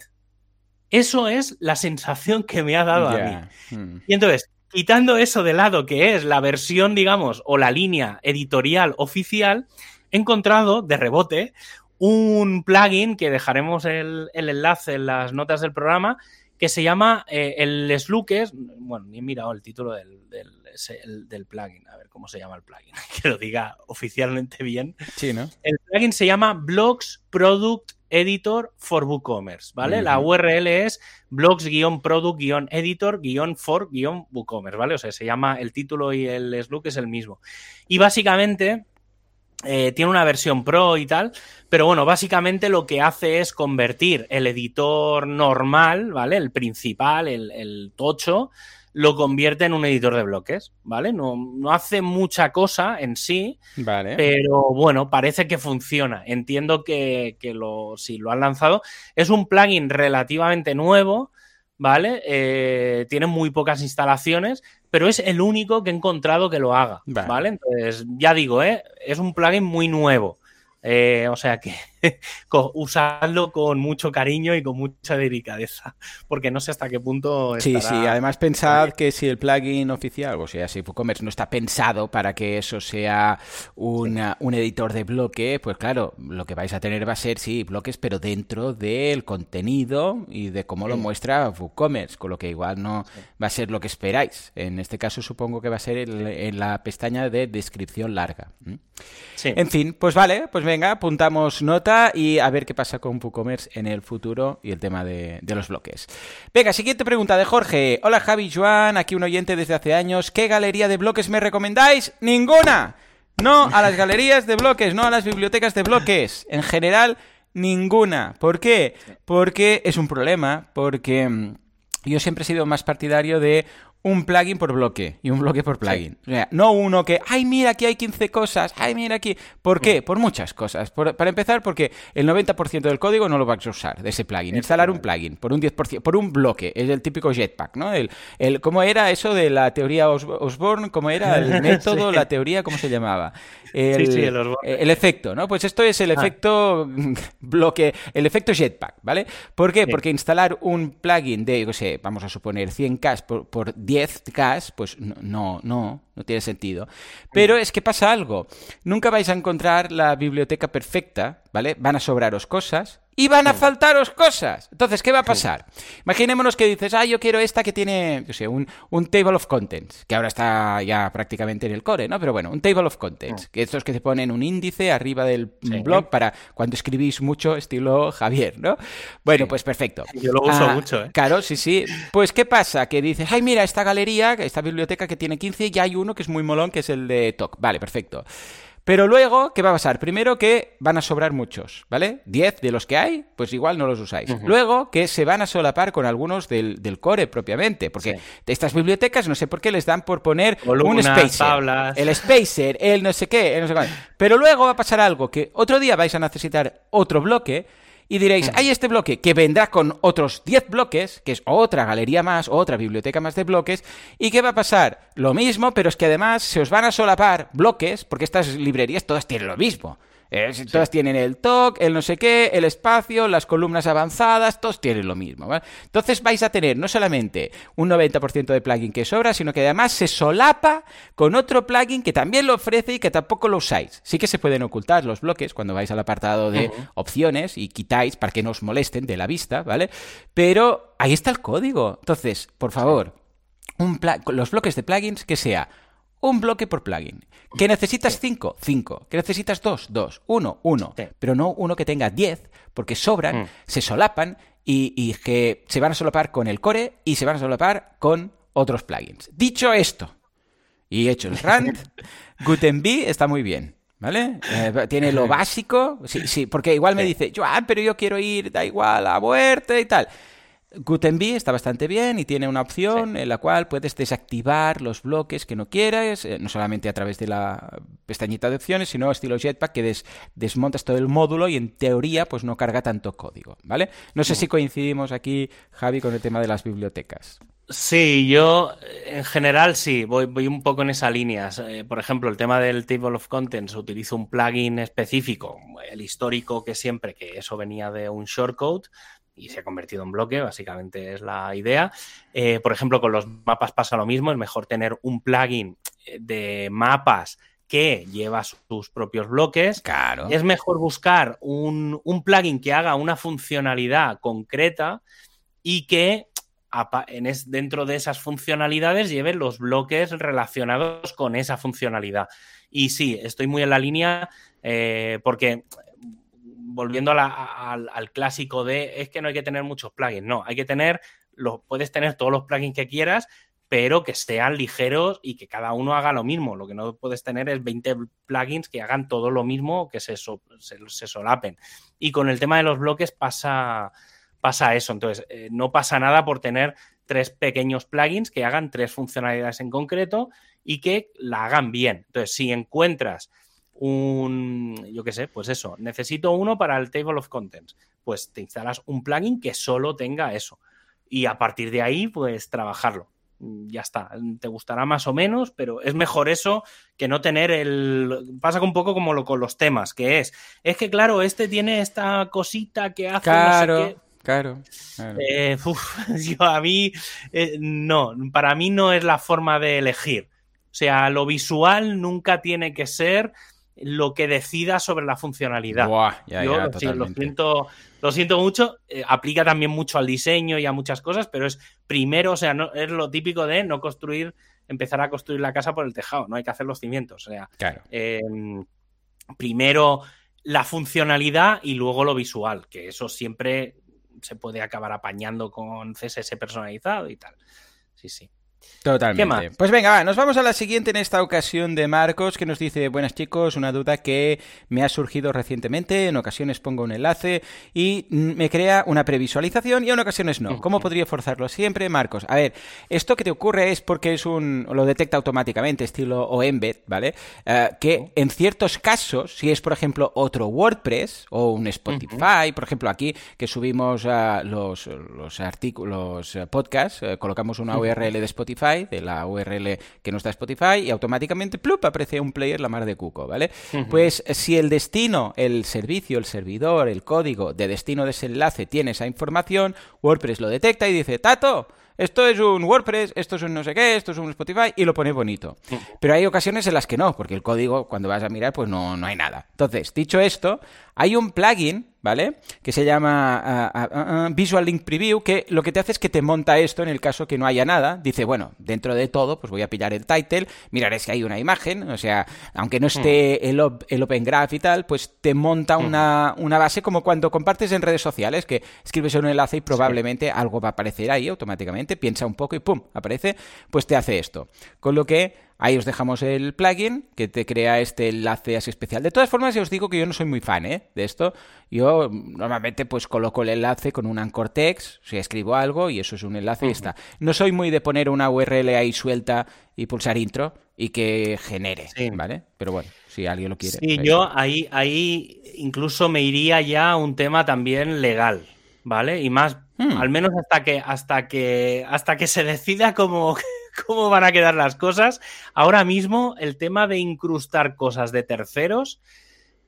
Eso es la sensación que me ha dado a mí. Hmm. Y entonces, quitando eso de lado, que es la versión, digamos, o la línea editorial oficial, he encontrado de rebote un plugin que dejaremos el, enlace en las notas del programa que se llama eh, el Sluques. Bueno, ni he mirado el título del, del, plugin. A ver cómo se llama el plugin. Que lo diga oficialmente bien. Sí, ¿no? El plugin se llama Blogs Product Editor for WooCommerce, ¿vale? La URL es blogs-product-editor-for-WooCommerce, ¿vale? O sea, se llama el título y el slug es el mismo. Y básicamente eh, tiene una versión pro y tal, pero bueno, básicamente lo que hace es convertir el editor normal, ¿vale? El principal, el, el tocho, lo convierte en un editor de bloques, ¿vale? No, no hace mucha cosa en sí, vale. pero bueno, parece que funciona. Entiendo que, lo, si lo han lanzado, es un plugin relativamente nuevo, ¿vale? Eh, tiene muy pocas instalaciones, pero es el único que he encontrado que lo haga, ¿vale? Entonces, ya digo, ¿eh? es un plugin muy nuevo. Eh, o sea que usadlo con mucho cariño y con mucha delicadeza, porque no sé hasta qué punto. Sí, sí, además pensad que si el plugin oficial, o sea, si WooCommerce no está pensado para que eso sea una, un editor de bloque, pues claro, lo que vais a tener va a ser, sí, bloques, pero dentro del contenido y de cómo lo muestra WooCommerce, con lo que igual no va a ser lo que esperáis. En este caso supongo que va a ser en la pestaña de descripción larga. En fin, pues vale, pues venga, apuntamos nota y a ver qué pasa con WooCommerce en el futuro y el tema de, los bloques. Venga, siguiente pregunta de Jorge. Hola Javi Joan, aquí un oyente desde hace años. ¿Qué galería de bloques me recomendáis? ¡Ninguna! No a las galerías de bloques, no a las bibliotecas de bloques. En general, ninguna. ¿Por qué? Porque es un problema, porque mm, yo siempre he sido más partidario de un plugin por bloque y un bloque por plugin. O sea, no uno que, ay, mira, aquí hay 15 cosas, ay, mira aquí. ¿Por qué? Mm. Por muchas cosas. para empezar, porque el 90% del código no lo vas a usar de ese plugin. Instalar un plugin por un 10%, por un bloque, es el típico Jetpack, ¿no? El, el, ¿Cómo era eso de la teoría Osborne? ¿Cómo era el método, la teoría, cómo se llamaba? El, sí, el, el, efecto, ¿no? Pues esto es el ah. efecto bloque, el efecto Jetpack, ¿vale? ¿Por qué? Porque instalar un plugin de, yo sé, vamos a suponer 100K por, por 10K, pues no, no, no tiene sentido. Pero es que pasa algo. Nunca vais a encontrar la biblioteca perfecta, ¿vale? Van a sobraros cosas y van a faltaros cosas. Entonces, ¿qué va a pasar? Imaginémonos que dices, ah, yo quiero esta que tiene, yo sé, un, un, table of contents, que ahora está ya prácticamente en el core, ¿no? Pero bueno, un table of contents, que estos que te ponen un índice arriba del blog para cuando escribís mucho, estilo Javier, ¿no? Bueno, pues perfecto. Yo lo uso ah, mucho, ¿eh? Claro, sí, sí. Pues, ¿qué pasa? Que dices, ay, mira, esta galería, esta biblioteca que tiene 15, ya hay uno que es muy molón, que es el de TOC. Vale, perfecto. Pero luego, ¿qué va a pasar? Primero que van a sobrar muchos, ¿vale? 10 de los que hay, pues igual no los usáis. Luego que se van a solapar con algunos del, core propiamente, porque estas bibliotecas no sé por qué les dan por poner un spacer. El spacer, el no sé qué, el no sé qué. Pero luego va a pasar algo, que otro día vais a necesitar otro bloque y diréis, hay este bloque que vendrá con otros 10 bloques, que es otra galería más, otra biblioteca más de bloques, y ¿qué va a pasar? Lo mismo, pero es que además se os van a solapar bloques, porque estas librerías todas tienen lo mismo. Eh, todas tienen el TOC, el no sé qué, el espacio, las columnas avanzadas, todos tienen lo mismo. Entonces vais a tener no solamente un 90% de plugin que sobra, sino que además se solapa con otro plugin que también lo ofrece y que tampoco lo usáis. Sí que se pueden ocultar los bloques cuando vais al apartado de opciones y quitáis para que no os molesten de la vista, ¿vale? Pero ahí está el código. Entonces, por favor, un los bloques de plugins que sea un bloque por plugin. ¿Que necesitas cinco? Cinco. ¿Que necesitas dos? Dos. Uno, uno. Pero no uno que tenga diez, porque sobran, mm. se solapan y, que se van a solapar con el core y se van a solapar con otros plugins. Dicho esto, y hecho el rant, Gutenberg está muy bien. ¿Vale? Eh, tiene lo básico. Sí, sí, porque igual me dice, yo, ah, pero yo quiero ir, da igual, a muerte y tal. Gutenberg está bastante bien y tiene una opción en la cual puedes desactivar los bloques que no quieras, eh, no solamente a través de la pestañita de opciones, sino estilo Jetpack que desmontas todo el módulo y en teoría pues no carga tanto código, ¿vale? No sé si coincidimos aquí, Javi, con el tema de las bibliotecas. Sí, yo en general sí, voy, voy un poco en esa línea. Eh, por ejemplo, el tema del Table of Contents, utilizo un plugin específico, el histórico que siempre, que eso venía de un shortcode, y se ha convertido en bloque, básicamente es la idea. Eh, por ejemplo, con los mapas pasa lo mismo, es mejor tener un plugin eh, de mapas que lleva sus propios bloques. Claro. Es mejor buscar un, plugin que haga una funcionalidad concreta y que dentro de esas funcionalidades lleve los bloques relacionados con esa funcionalidad. Y sí, estoy muy en la línea eh, porque volviendo al, clásico de es que no hay que tener muchos plugins, no, hay que tener, los, puedes tener todos los plugins que quieras, pero que sean ligeros y que cada uno haga lo mismo. Lo que no puedes tener es 20 plugins que hagan todo lo mismo, que se, se, solapen. Y con el tema de los bloques pasa, pasa eso. Entonces, eh, no pasa nada por tener tres pequeños plugins que hagan tres funcionalidades en concreto y que la hagan bien. Entonces, si encuentras un, yo qué sé, pues eso, necesito uno para el Table of Contents. Pues te instalas un plugin que solo tenga eso. Y a partir de ahí, pues trabajarlo. ya está. Te gustará más o menos, pero es mejor eso que no tener el. Pasa un poco como lo con los temas, que es. Es que, claro, este tiene esta cosita que hace. Claro. Claro. Eh, yo a mí, eh, no, para mí no es la forma de elegir. O sea, lo visual nunca tiene que ser lo que decida sobre la funcionalidad. yo lo, siento, lo siento mucho, eh, aplica también mucho al diseño y a muchas cosas, pero es primero, o sea, no, es lo típico de no construir, empezar a construir la casa por el tejado, no hay que hacer los cimientos. O sea, em, primero la funcionalidad y luego lo visual, que eso siempre se puede acabar apañando con CSS personalizado y tal. Sí, sí. Totalmente. Pues venga, nos vamos a la siguiente en esta ocasión de Marcos, que nos dice, buenas chicos, una duda que me ha surgido recientemente, en ocasiones pongo un enlace y me crea una previsualización y en ocasiones no. ¿Cómo podría forzarlo siempre, Marcos? A ver, esto que te ocurre es porque es un, lo detecta automáticamente, estilo o embed, ¿vale? Eh, que en ciertos casos, si es por ejemplo otro WordPress o un Spotify, por ejemplo aquí que subimos los, los artículos, los podcasts, eh, colocamos una URL de Spotify, de la URL que no está Spotify, y automáticamente plup, aparece un player la mar de cuco, ¿vale? Pues si el destino, el servicio, el servidor, el código de destino de ese enlace tiene esa información, WordPress lo detecta y dice, Tato, esto es un WordPress, esto es un no sé qué, esto es un Spotify y lo pone bonito. Pero hay ocasiones en las que no, porque el código cuando vas a mirar pues no, no hay nada. Entonces, dicho esto, hay un plugin ¿vale? Que se llama Visual Link Preview, que lo que te hace es que te monta esto en el caso que no haya nada. Dice, bueno, dentro de todo, pues voy a pillar el title, miraré si hay una imagen, o sea, aunque no esté mm. el, el Open Graph y tal, pues te monta una, una, base como cuando compartes en redes sociales, que escribes un enlace y probablemente algo va a aparecer ahí automáticamente, piensa un poco y ¡pum! aparece, pues te hace esto. Con lo que Ahí os dejamos el plugin que te crea este enlace así especial. De todas formas, ya os digo que yo no soy muy fan ¿eh? de esto. Yo normalmente pues coloco el enlace con un anchor text, sea, escribo algo y eso es un enlace y está. No soy muy de poner una URL ahí suelta y pulsar intro y que genere, ¿vale? Pero bueno, si alguien lo quiere. Sí, yo ahí, ahí incluso me iría ya a un tema también legal, ¿vale? Y más, hmm. al menos hasta que, hasta que, hasta que se decida cómo cómo van a quedar las cosas. Ahora mismo, el tema de incrustar cosas de terceros,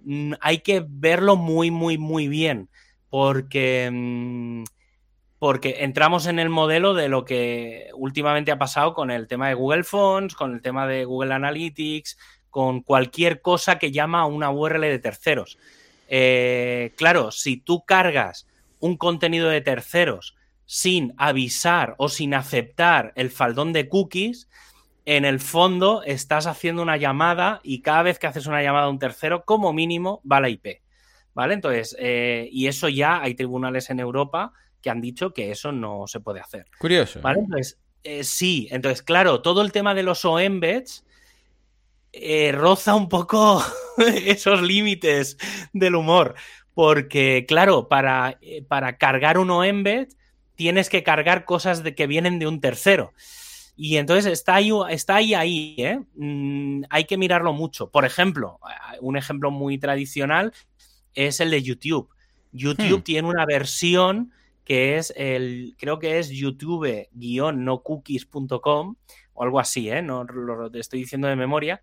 mm, hay que verlo muy, muy, muy bien. Porque. Mm, porque entramos en el modelo de lo que últimamente ha pasado con el tema de Google Fonts, con el tema de Google Analytics, con cualquier cosa que llama a una URL de terceros. Eh, claro, si tú cargas un contenido de terceros sin avisar o sin aceptar el faldón de cookies, en el fondo estás haciendo una llamada y cada vez que haces una llamada a un tercero, como mínimo, va la IP. ¿Vale? Entonces, eh, y eso ya hay tribunales en Europa que han dicho que eso no se puede hacer. Curioso. ¿Vale? Entonces, eh, sí, entonces, claro, todo el tema de los OEmbeds eh, roza un poco esos límites del humor. Porque, claro, para, para cargar un OEmbed tienes que cargar cosas de, que vienen de un tercero. Y entonces está ahí, está ahí, ahí ¿eh? mm, hay que mirarlo mucho. Por ejemplo, un ejemplo muy tradicional es el de YouTube. YouTube hmm. tiene una versión que es el, creo que es youtube-nocookies.com o algo así, ¿eh? No lo estoy diciendo de memoria,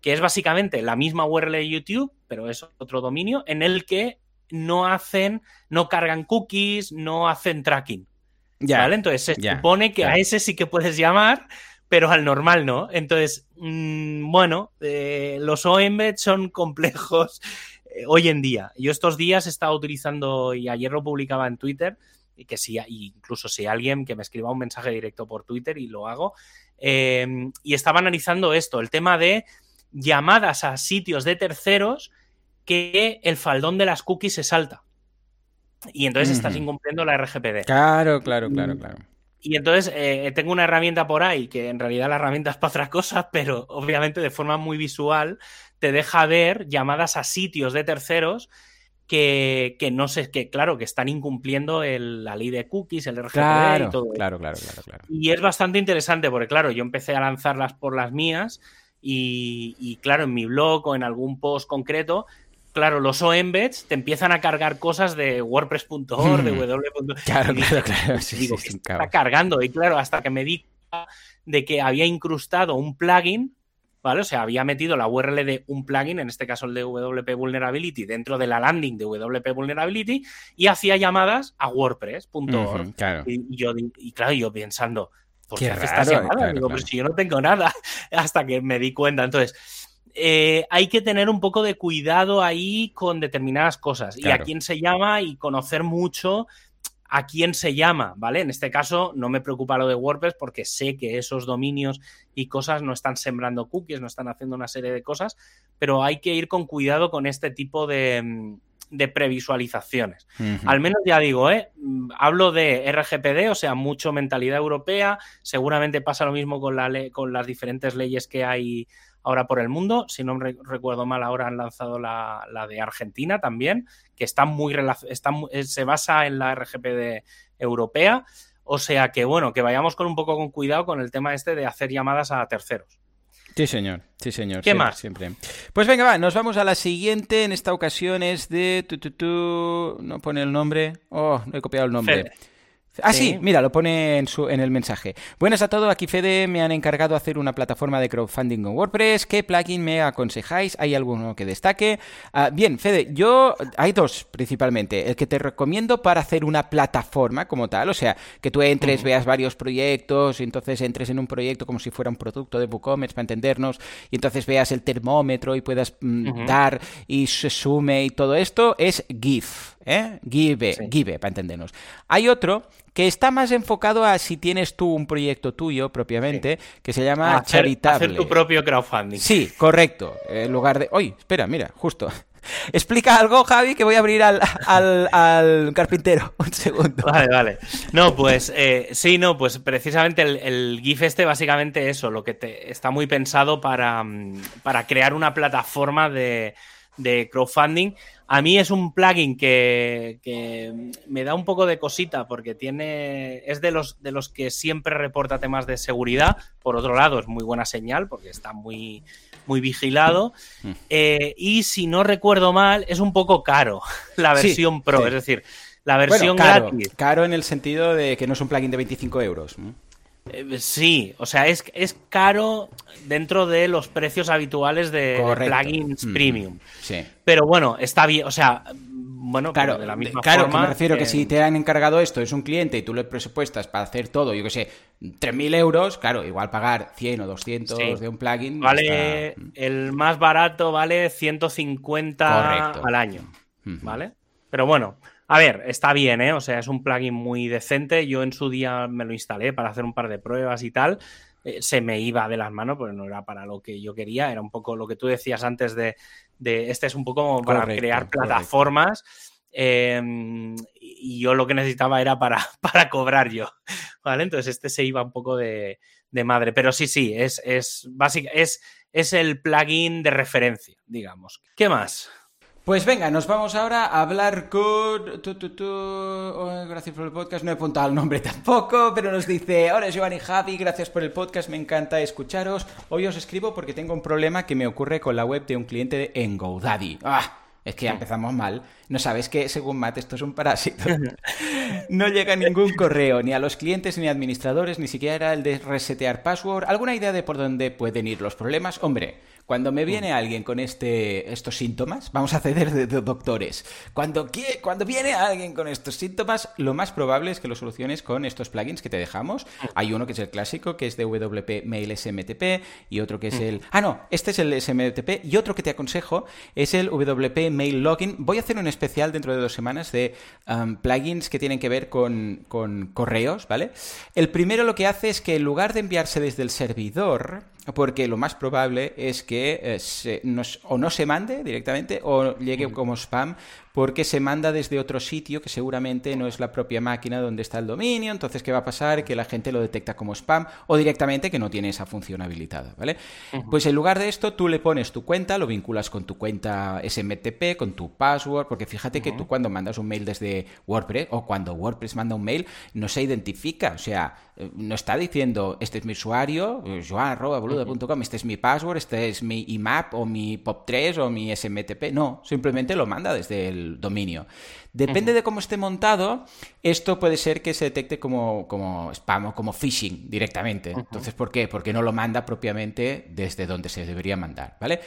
que es básicamente la misma URL de YouTube, pero es otro dominio, en el que no hacen, no cargan cookies, no hacen tracking. Ya, ¿Vale? Entonces se supone que a ese sí que puedes llamar, pero al normal no. Entonces, mm, bueno, eh, los OEmbed son complejos eh, hoy en día. Yo estos días he estado utilizando, y ayer lo publicaba en Twitter, y que si, incluso si alguien que me escriba un mensaje directo por Twitter y lo hago, em, y estaba analizando esto, el tema de llamadas a sitios de terceros que el faldón de las cookies se salta. Y entonces estás incumpliendo la RGPD. Claro, claro, claro, claro. Y entonces eh, tengo una herramienta por ahí, que en realidad la herramienta es para otras cosas, pero obviamente de forma muy visual te deja ver llamadas a sitios de terceros que, no sé, que claro, que están incumpliendo la ley de cookies, el RGPD y todo. Claro, claro, claro, claro. Y es bastante interesante porque, claro, yo empecé a lanzarlas por las mías y, y claro, en mi blog o en algún post concreto claro, los OEmbeds te empiezan a cargar cosas de WordPress.org, de hmm. w. Claro, claro, claro. está cargando. Y claro, hasta que me di de que había incrustado un plugin ¿vale? O sea, había metido la URL de un plugin, en este caso el de WP Vulnerability, dentro de la landing de WP Vulnerability y hacía llamadas a WordPress.org. y, yo, y claro, yo pensando, ¿por qué, hace esta llamada? Digo, pues si yo no tengo nada, hasta que me di cuenta. Entonces, eh, hay que tener un poco de cuidado ahí con determinadas cosas y a quién se llama y conocer mucho a quién se llama, ¿vale? En este caso no me preocupa lo de WordPress porque sé que esos dominios y cosas no están sembrando cookies, no están haciendo una serie de cosas, pero hay que ir con cuidado con este tipo de, mm, previsualizaciones. Al menos ya digo, ¿eh? Mm, hablo de RGPD, o sea, mucho mentalidad europea, seguramente pasa lo mismo con, la con las diferentes leyes que hay ahora por el mundo. Si no recuerdo mal, ahora han lanzado la, de Argentina también, que está muy, está, eh, se basa en la RGPD europea. O sea que, bueno, que vayamos con un poco con cuidado con el tema este de hacer llamadas a terceros. Sí, señor. Sí, señor. ¿Qué más? Siempre. Pues venga, va, nos vamos a la siguiente. En esta ocasión es de... Tu, no pone el nombre. Oh, no he copiado el nombre. Ah, sí. mira, lo pone en, su, en el mensaje. Buenas a todos, aquí Fede, me han encargado hacer una plataforma de crowdfunding con WordPress. ¿Qué plugin me aconsejáis? ¿Hay alguno que destaque? Ah, bien, Fede, yo hay dos principalmente. El que te recomiendo para hacer una plataforma como tal, o sea, que tú entres, veas varios proyectos, y entonces entres en un proyecto como si fuera un producto de WooCommerce para entendernos, y entonces veas el termómetro y puedas mm, dar y se sume y todo esto, es GIF. ¿Eh? Give, Give, para entendernos. Hay otro que está más enfocado a si tienes tú un proyecto tuyo propiamente, que se llama hacer, Charitable. Hacer tu propio crowdfunding. Sí, correcto. En lugar de... ¡Oye! Espera, mira, justo. Explica algo, Javi, que voy a abrir al, al, carpintero. Un segundo. Vale, vale. No, pues eh, sí, no, pues precisamente el, GIF este, básicamente eso, lo que te, está muy pensado para, mm, para crear una plataforma de, de crowdfunding. A mí es un plugin que, me da un poco de cosita porque tiene. es de los, de los que siempre reporta temas de seguridad. Por otro lado, es muy buena señal porque está muy, muy vigilado. Mm. Eh, y si no recuerdo mal, es un poco caro la versión Pro. Es decir, la versión caro, gratis. Caro en el sentido de que no es un plugin de 25 euros. Eh, sí, o sea, es, es caro dentro de los precios habituales de, plugins premium. Sí. Pero bueno, está bien, o sea, bueno, claro, de la misma claro, forma. me refiero que si te han encargado esto, es un cliente y tú le presupuestas para hacer todo, yo que sé, 3.000 euros, claro, igual pagar 100 o 200 de un plugin. Vale, el más barato vale 150 al año, ¿vale? Pero bueno, a ver, está bien, ¿eh? O sea, es un plugin muy decente. Yo en su día me lo instalé para hacer un par de pruebas y tal. Eh, se me iba de las manos, porque no era para lo que yo quería. Era un poco lo que tú decías antes de. este es un poco para crear plataformas. Em, y yo lo que necesitaba era para, para cobrar yo. ¿Vale? Entonces este se iba un poco de, madre. Pero sí, sí, es, es, es, es el plugin de referencia, digamos. ¿Qué más? Pues venga, nos vamos ahora a hablar con... Oh, gracias por el podcast, no he apuntado el nombre tampoco, pero nos dice, hola Giovanni Javi, gracias por el podcast, me encanta escucharos. Hoy os escribo porque tengo un problema que me ocurre con la web de un cliente en GoDaddy. ¡Ah! Es que ya empezamos mal. No sabes que, según Matt, esto es un parásito. No llega ningún correo, ni a los clientes, ni a administradores, ni siquiera el de resetear password. ¿Alguna idea de por dónde pueden ir los problemas? Hombre, cuando me viene alguien con este, estos síntomas, vamos a ceder de, doctores. Cuando, cuando viene alguien con estos síntomas, lo más probable es que lo soluciones con estos plugins que te dejamos. Hay uno que es el clásico, que es de WP Mail SMTP, y otro que es el... Ah, no, este es el SMTP, y otro que te aconsejo es el WP Mail Login. Voy a hacer un especial dentro de dos semanas de um, plugins que tienen que ver con, con correos, ¿vale? El primero lo que hace es que en lugar de enviarse desde el servidor, porque lo más probable es que eh, o no se mande directamente o llegue como spam porque se manda desde otro sitio que seguramente no es la propia máquina donde está el dominio, entonces ¿qué va a pasar? Que la gente lo detecta como spam o directamente que no tiene esa función habilitada, ¿vale? Pues en lugar de esto tú le pones tu cuenta, lo vinculas con tu cuenta SMTP, con tu password, porque fíjate que tú cuando mandas un mail desde WordPress o cuando WordPress manda un mail no se identifica, o sea, eh, no está diciendo este es mi usuario, eh, joan.boluda.com, este es mi password, este es mi IMAP o mi POP3 o mi SMTP, no, simplemente lo manda desde el dominio. Depende de cómo esté montado, esto puede ser que se detecte como, como spam o como phishing directamente. Entonces, ¿por qué? Porque no lo manda propiamente desde donde se debería mandar, ¿vale?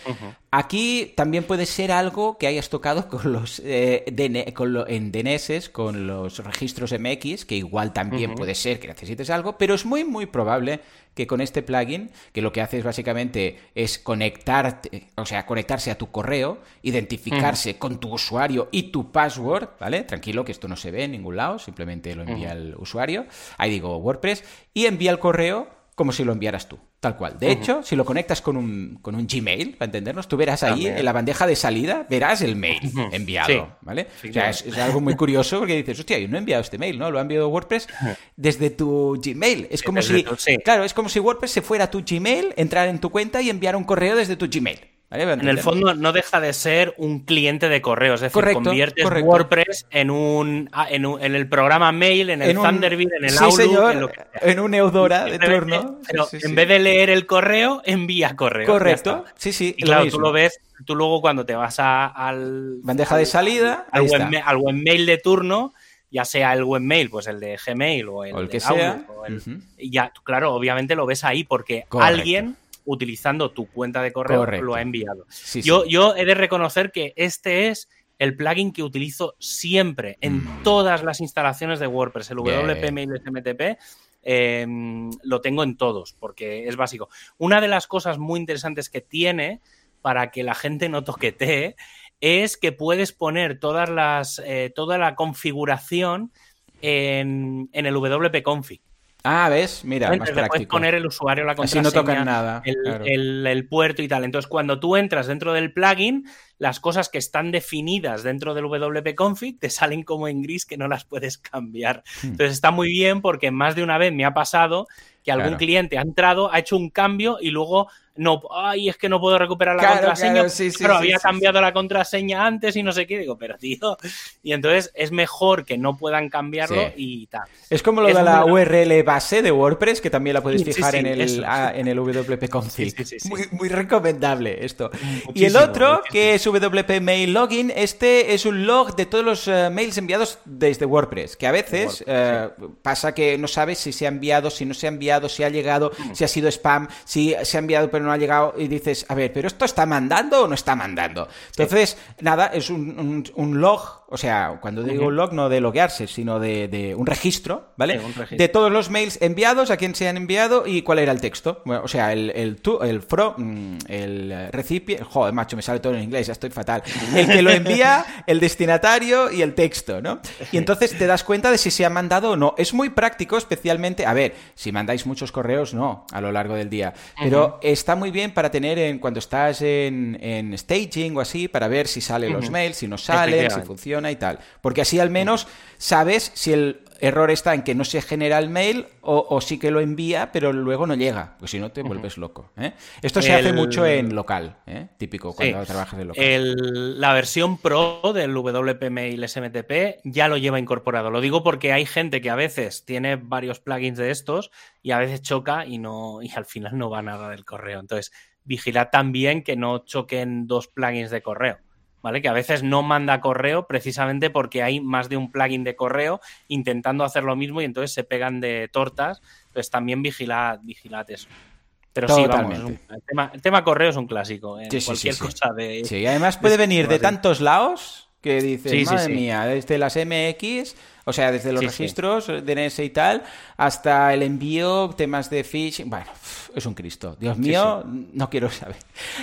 Aquí también puede ser algo que hayas tocado con los eh, en DNS, con los registros MX, que igual también puede ser que necesites algo, pero es muy, muy probable que con este plugin, que lo que hace es básicamente es conectarte, o sea, conectarse a tu correo, identificarse con tu usuario y tu password, ¿vale? Tranquilo que esto no se ve en ningún lado, simplemente lo envía el usuario, ahí digo WordPress, y envía el correo como si lo enviaras tú, tal cual. De hecho, si lo conectas con un, con un Gmail, para entendernos, tú verás ahí en la bandeja de salida, verás el mail enviado, ¿vale? o sea, es, algo muy curioso porque dices, hostia, yo no he enviado este mail, ¿no? Lo ha enviado WordPress desde tu Gmail. Es como si, claro, es como si WordPress se fuera a tu Gmail, entrar en tu cuenta y enviar un correo desde tu Gmail. En el fondo no deja de ser un cliente de correos, es decir, conviertes WordPress en un, ah, en el programa mail, en el Thunderbird, en el Outlook, en, lo que en un Eudora de turno. Pero en vez de leer el correo, envía correo. Correcto. Sí, sí. Y claro, tú lo ves, tú luego cuando te vas a, al bandeja de salida, al, webmail de turno, ya sea el webmail, pues el de Gmail o el, que sea. ya, claro, obviamente lo ves ahí porque alguien utilizando tu cuenta de correo lo ha enviado. yo, yo he de reconocer que este es el plugin que utilizo siempre en mm. todas las instalaciones de WordPress, el WP Mail SMTP. Em, lo tengo en todos porque es básico. Una de las cosas muy interesantes que tiene para que la gente no toquetee es que puedes poner todas las, eh, toda la configuración en, en el WP Config. Ah, ves, mira, más práctico. Puedes poner el usuario, la contraseña, Así no tocan nada, el, puerto y tal. Entonces, cuando tú entras dentro del plugin, las cosas que están definidas dentro del WP Config te salen como en gris que no las puedes cambiar. Hmm. Entonces, está muy bien porque más de una vez me ha pasado que algún cliente ha entrado, ha hecho un cambio y luego no, ay, es que no puedo recuperar la contraseña, pero había cambiado la contraseña antes y no sé qué, digo, pero tío, y entonces es mejor que no puedan cambiarlo y tal. Es como lo de la URL base de WordPress, que también la puedes fijar en, el, en el WP Config. Muy, muy, recomendable esto. y el otro, que es WP Mail Login, este es un log de todos los eh, mails enviados desde WordPress, que a veces eh, pasa que no sabes si se ha enviado, si no se ha enviado, si ha llegado, mm. si ha sido spam, si se ha enviado pero no ha llegado y dices, a ver, ¿pero esto está mandando o no está mandando? Entonces, nada, es un, log, o sea, cuando digo un log no de loguearse, sino de, un registro, ¿vale? De todos los mails enviados, a quién se han enviado y cuál era el texto. o sea, el, el, el fro, mm, el recipiente, joder, macho, me sale todo en inglés, ya estoy fatal. El que lo envía, el destinatario y el texto, ¿no? Y entonces te das cuenta de si se ha mandado o no. Es muy práctico, especialmente, a ver, si mandáis muchos correos, no, a lo largo del día. Pero está muy bien para tener en, cuando estás en, staging o así, para ver si salen los mails, si no salen, si funciona y tal. Porque así al menos sabes si el error está en que no se genera el mail o, sí que lo envía, pero luego no llega, pues si no te vuelves loco. ¿eh? Esto se hace mucho en local, ¿eh? típico cuando trabajas en local. La versión pro del WP Mail SMTP ya lo lleva incorporado. Lo digo porque hay gente que a veces tiene varios plugins de estos y a veces choca y, no, y al final no va nada del correo. Entonces, vigilad también que no choquen dos plugins de correo. ¿Vale? Que a veces no manda correo precisamente porque hay más de un plugin de correo intentando hacer lo mismo y entonces se pegan de tortas. Entonces también vigilad, vigilad eso. Pero sí, vamos, el, tema, correo es un clásico en cualquier cosa de... Sí, además puede venir de tantos lados que dices, madre mía, desde las MX o sea, desde los registros, DNS y tal, hasta el envío, temas de phishing. Bueno, es un Cristo. Dios mío, no quiero saber.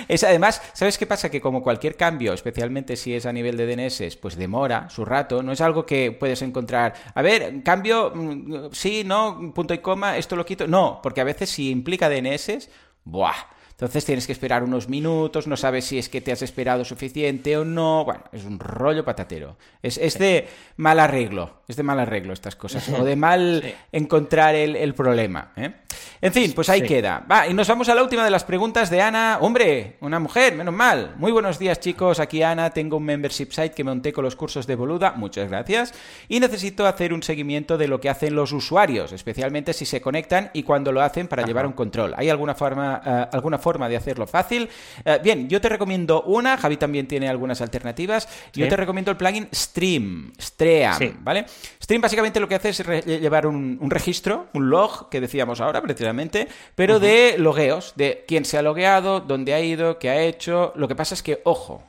Es además, ¿sabes qué pasa? Que como cualquier cambio, especialmente si es a nivel de DNS, pues demora su rato. No es algo que puedes encontrar. A ver, cambio, mm, sí, no, punto y coma, esto lo quito. No, porque a veces si implica DNS, ¡buah! Entonces tienes que esperar unos minutos, no sabes si es que te has esperado suficiente o no. Bueno, es un rollo patatero. Es, de mal arreglo, es de mal arreglo estas cosas, o de mal encontrar el, problema. ¿eh? En fin, pues ahí queda. Va, y nos vamos a la última de las preguntas de Ana. Hombre, una mujer, menos mal. Muy buenos días, chicos. Aquí Ana, tengo un membership site que monté con los cursos de Boluda. Muchas gracias. Y necesito hacer un seguimiento de lo que hacen los usuarios, especialmente si se conectan y cuando lo hacen para llevar un control. ¿Hay alguna forma, eh, alguna forma de hacerlo fácil? Eh, bien, yo te recomiendo una. Javi también tiene algunas alternativas. Yo te recomiendo el plugin Stream, Stream, ¿vale? Stream básicamente lo que hace es llevar un, un registro, un log que decíamos ahora, precisamente pero de logueos, de quién se ha logueado, dónde ha ido, qué ha hecho. Lo que pasa es que, ojo,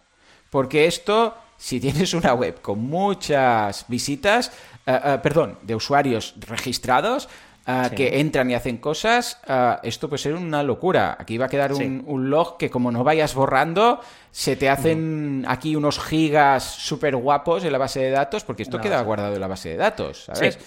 porque esto, si tienes una web con muchas visitas, eh, eh, perdón, de usuarios registrados, que entran y hacen cosas, esto puede ser una locura. Aquí va a quedar un, log que como no vayas borrando, se te hacen aquí unos gigas súper guapos en la base de datos, porque esto queda guardado en la base de datos, ¿sabes?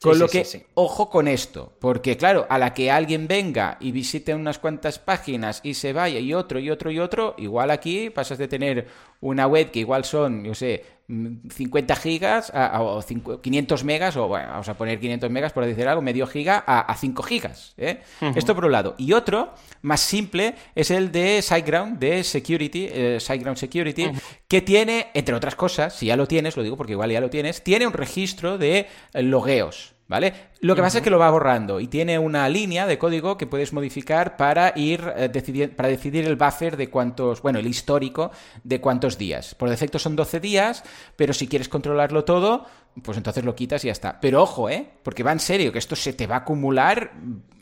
Con lo que, ojo con esto, porque claro, a la que alguien venga y visite unas cuantas páginas y se vaya y otro y otro y otro, igual aquí pasas de tener una web que igual son, yo sé, 50 gigas o 500 megas, o bueno, vamos a poner 500 megas por decir algo, medio giga a, 5 gigas. ¿eh? Esto por un lado. Y otro, más simple, es el de SiteGround, de Security, eh, SiteGround Security, que tiene, entre otras cosas, si ya lo tienes, lo digo porque igual ya lo tienes, tiene un registro de logueos. ¿Vale? Lo que pasa es que lo va borrando y tiene una línea de código que puedes modificar para ir eh, para decidir el buffer de cuántos, bueno, el histórico de cuántos días. Por defecto son 12 días, pero si quieres controlarlo todo, pues entonces lo quitas y ya está. Pero ojo, ¿eh? Porque va en serio, que esto se te va a acumular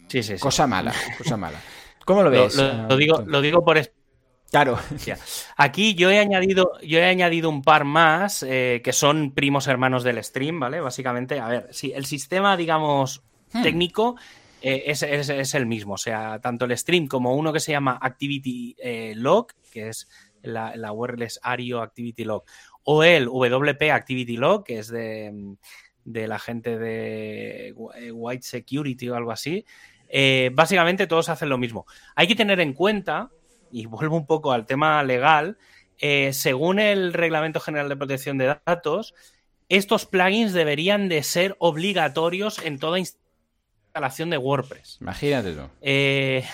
sí, sí, cosa mala, cosa mala. ¿Cómo lo ves? Lo, digo, lo digo por, Claro. Aquí yo he añadido, yo he añadido un par más eh, que son primos hermanos del stream, ¿vale? Básicamente, a ver, si el sistema, digamos, hmm. técnico eh, es, el mismo. O sea, tanto el stream como uno que se llama Activity eh, Log, que es la, la wireless Ario Activity Log, o el WP Activity Log, que es de, de la gente de White Security o algo así. básicamente todos hacen lo mismo. Hay que tener en cuenta y vuelvo un poco al tema legal, eh, según el Reglamento General de Protección de Datos, estos plugins deberían de ser obligatorios en toda instalación de WordPress. Imagínate eh,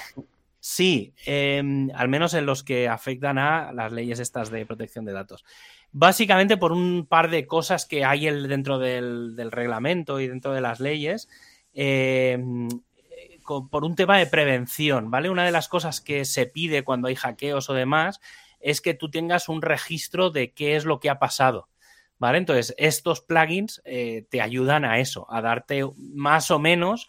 sí, em, al menos en los que afectan a las leyes estas de protección de datos. Básicamente por un par de cosas que hay dentro del, del reglamento y dentro de las leyes. Eh, por un tema de prevención, ¿vale? Una de las cosas que se pide cuando hay hackeos o demás es que tú tengas un registro de qué es lo que ha pasado. ¿Vale? Entonces, estos plugins eh, te ayudan a eso, a darte más o menos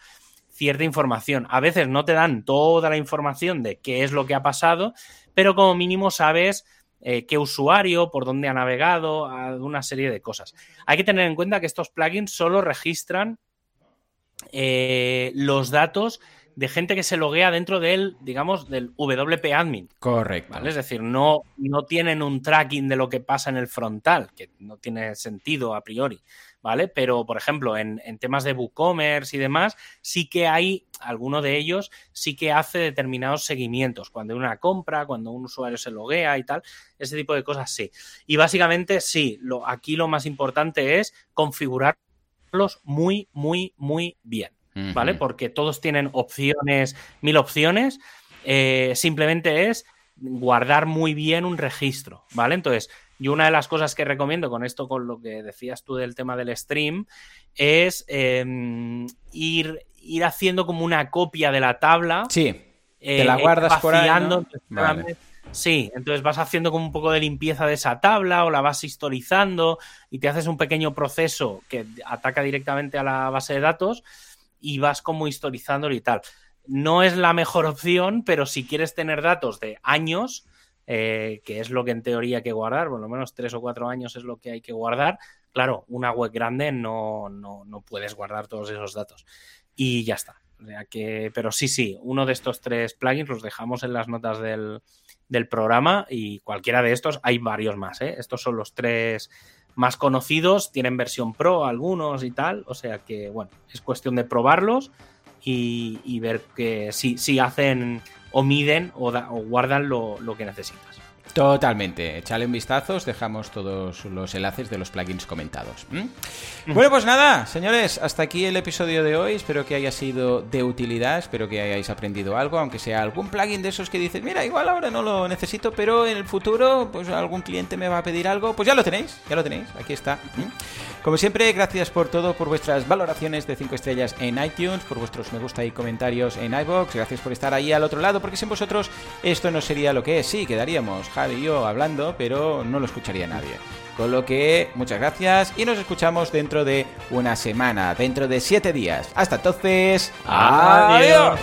cierta información. A veces no te dan toda la información de qué es lo que ha pasado, pero como mínimo sabes eh, qué usuario, por dónde ha navegado, una serie de cosas. Hay que tener en cuenta que estos plugins solo registran eh, los datos de gente que se loguea dentro del, digamos, del WP admin. Correcto. Es decir, no, no tienen un tracking de lo que pasa en el frontal, que no tiene sentido a priori, ¿vale? Pero, por ejemplo, en, temas de WooCommerce y demás, sí que hay, alguno de ellos sí que hace determinados seguimientos, cuando hay una compra, cuando un usuario se loguea y tal, ese tipo de cosas sí. Y básicamente sí, lo, aquí lo más importante es configurar muy, muy, muy bien, ¿vale? Porque todos tienen opciones, mil opciones. Eh, simplemente es guardar muy bien un registro, ¿vale? Entonces, yo una de las cosas que recomiendo con esto, con lo que decías tú del tema del stream, es em, ir, ir haciendo como una copia de la tabla. Sí. Te la eh, guardas por ahí. Sí, entonces vas haciendo como un poco de limpieza de esa tabla o la vas historizando y te haces un pequeño proceso que ataca directamente a la base de datos y vas como historizándolo y tal. No es la mejor opción, pero si quieres tener datos de años, eh, que es lo que en teoría hay que guardar, por lo menos tres o cuatro años es lo que hay que guardar, claro, una web grande no, no, no puedes guardar todos esos datos. Y ya está. que, pero sí, sí, uno de estos tres plugins los dejamos en las notas del, del programa y cualquiera de estos, hay varios más. ¿eh? Estos son los tres más conocidos, tienen versión pro algunos y tal, o sea que bueno, es cuestión de probarlos y, ver que si, si, hacen o miden o, guardan lo, que necesitas. Totalmente. Echale un vistazo, os dejamos todos los enlaces de los plugins comentados. Bueno, pues nada, señores, hasta aquí el episodio de hoy. Espero que haya sido de utilidad, espero que hayáis aprendido algo, aunque sea algún plugin de esos que dices, mira, igual ahora no lo necesito, pero en el futuro, pues algún cliente me va a pedir algo, pues ya lo tenéis, ya lo tenéis, aquí está. Como siempre, gracias por todo, por vuestras valoraciones de 5 estrellas en iTunes, por vuestros me gusta y comentarios en iBox, gracias por estar ahí al otro lado, porque sin vosotros esto no sería lo que es. Sí, quedaríamos Javi y yo hablando, pero no lo escucharía nadie. Con lo que, muchas gracias y nos escuchamos dentro de una semana, dentro de 7 días. Hasta entonces, adiós.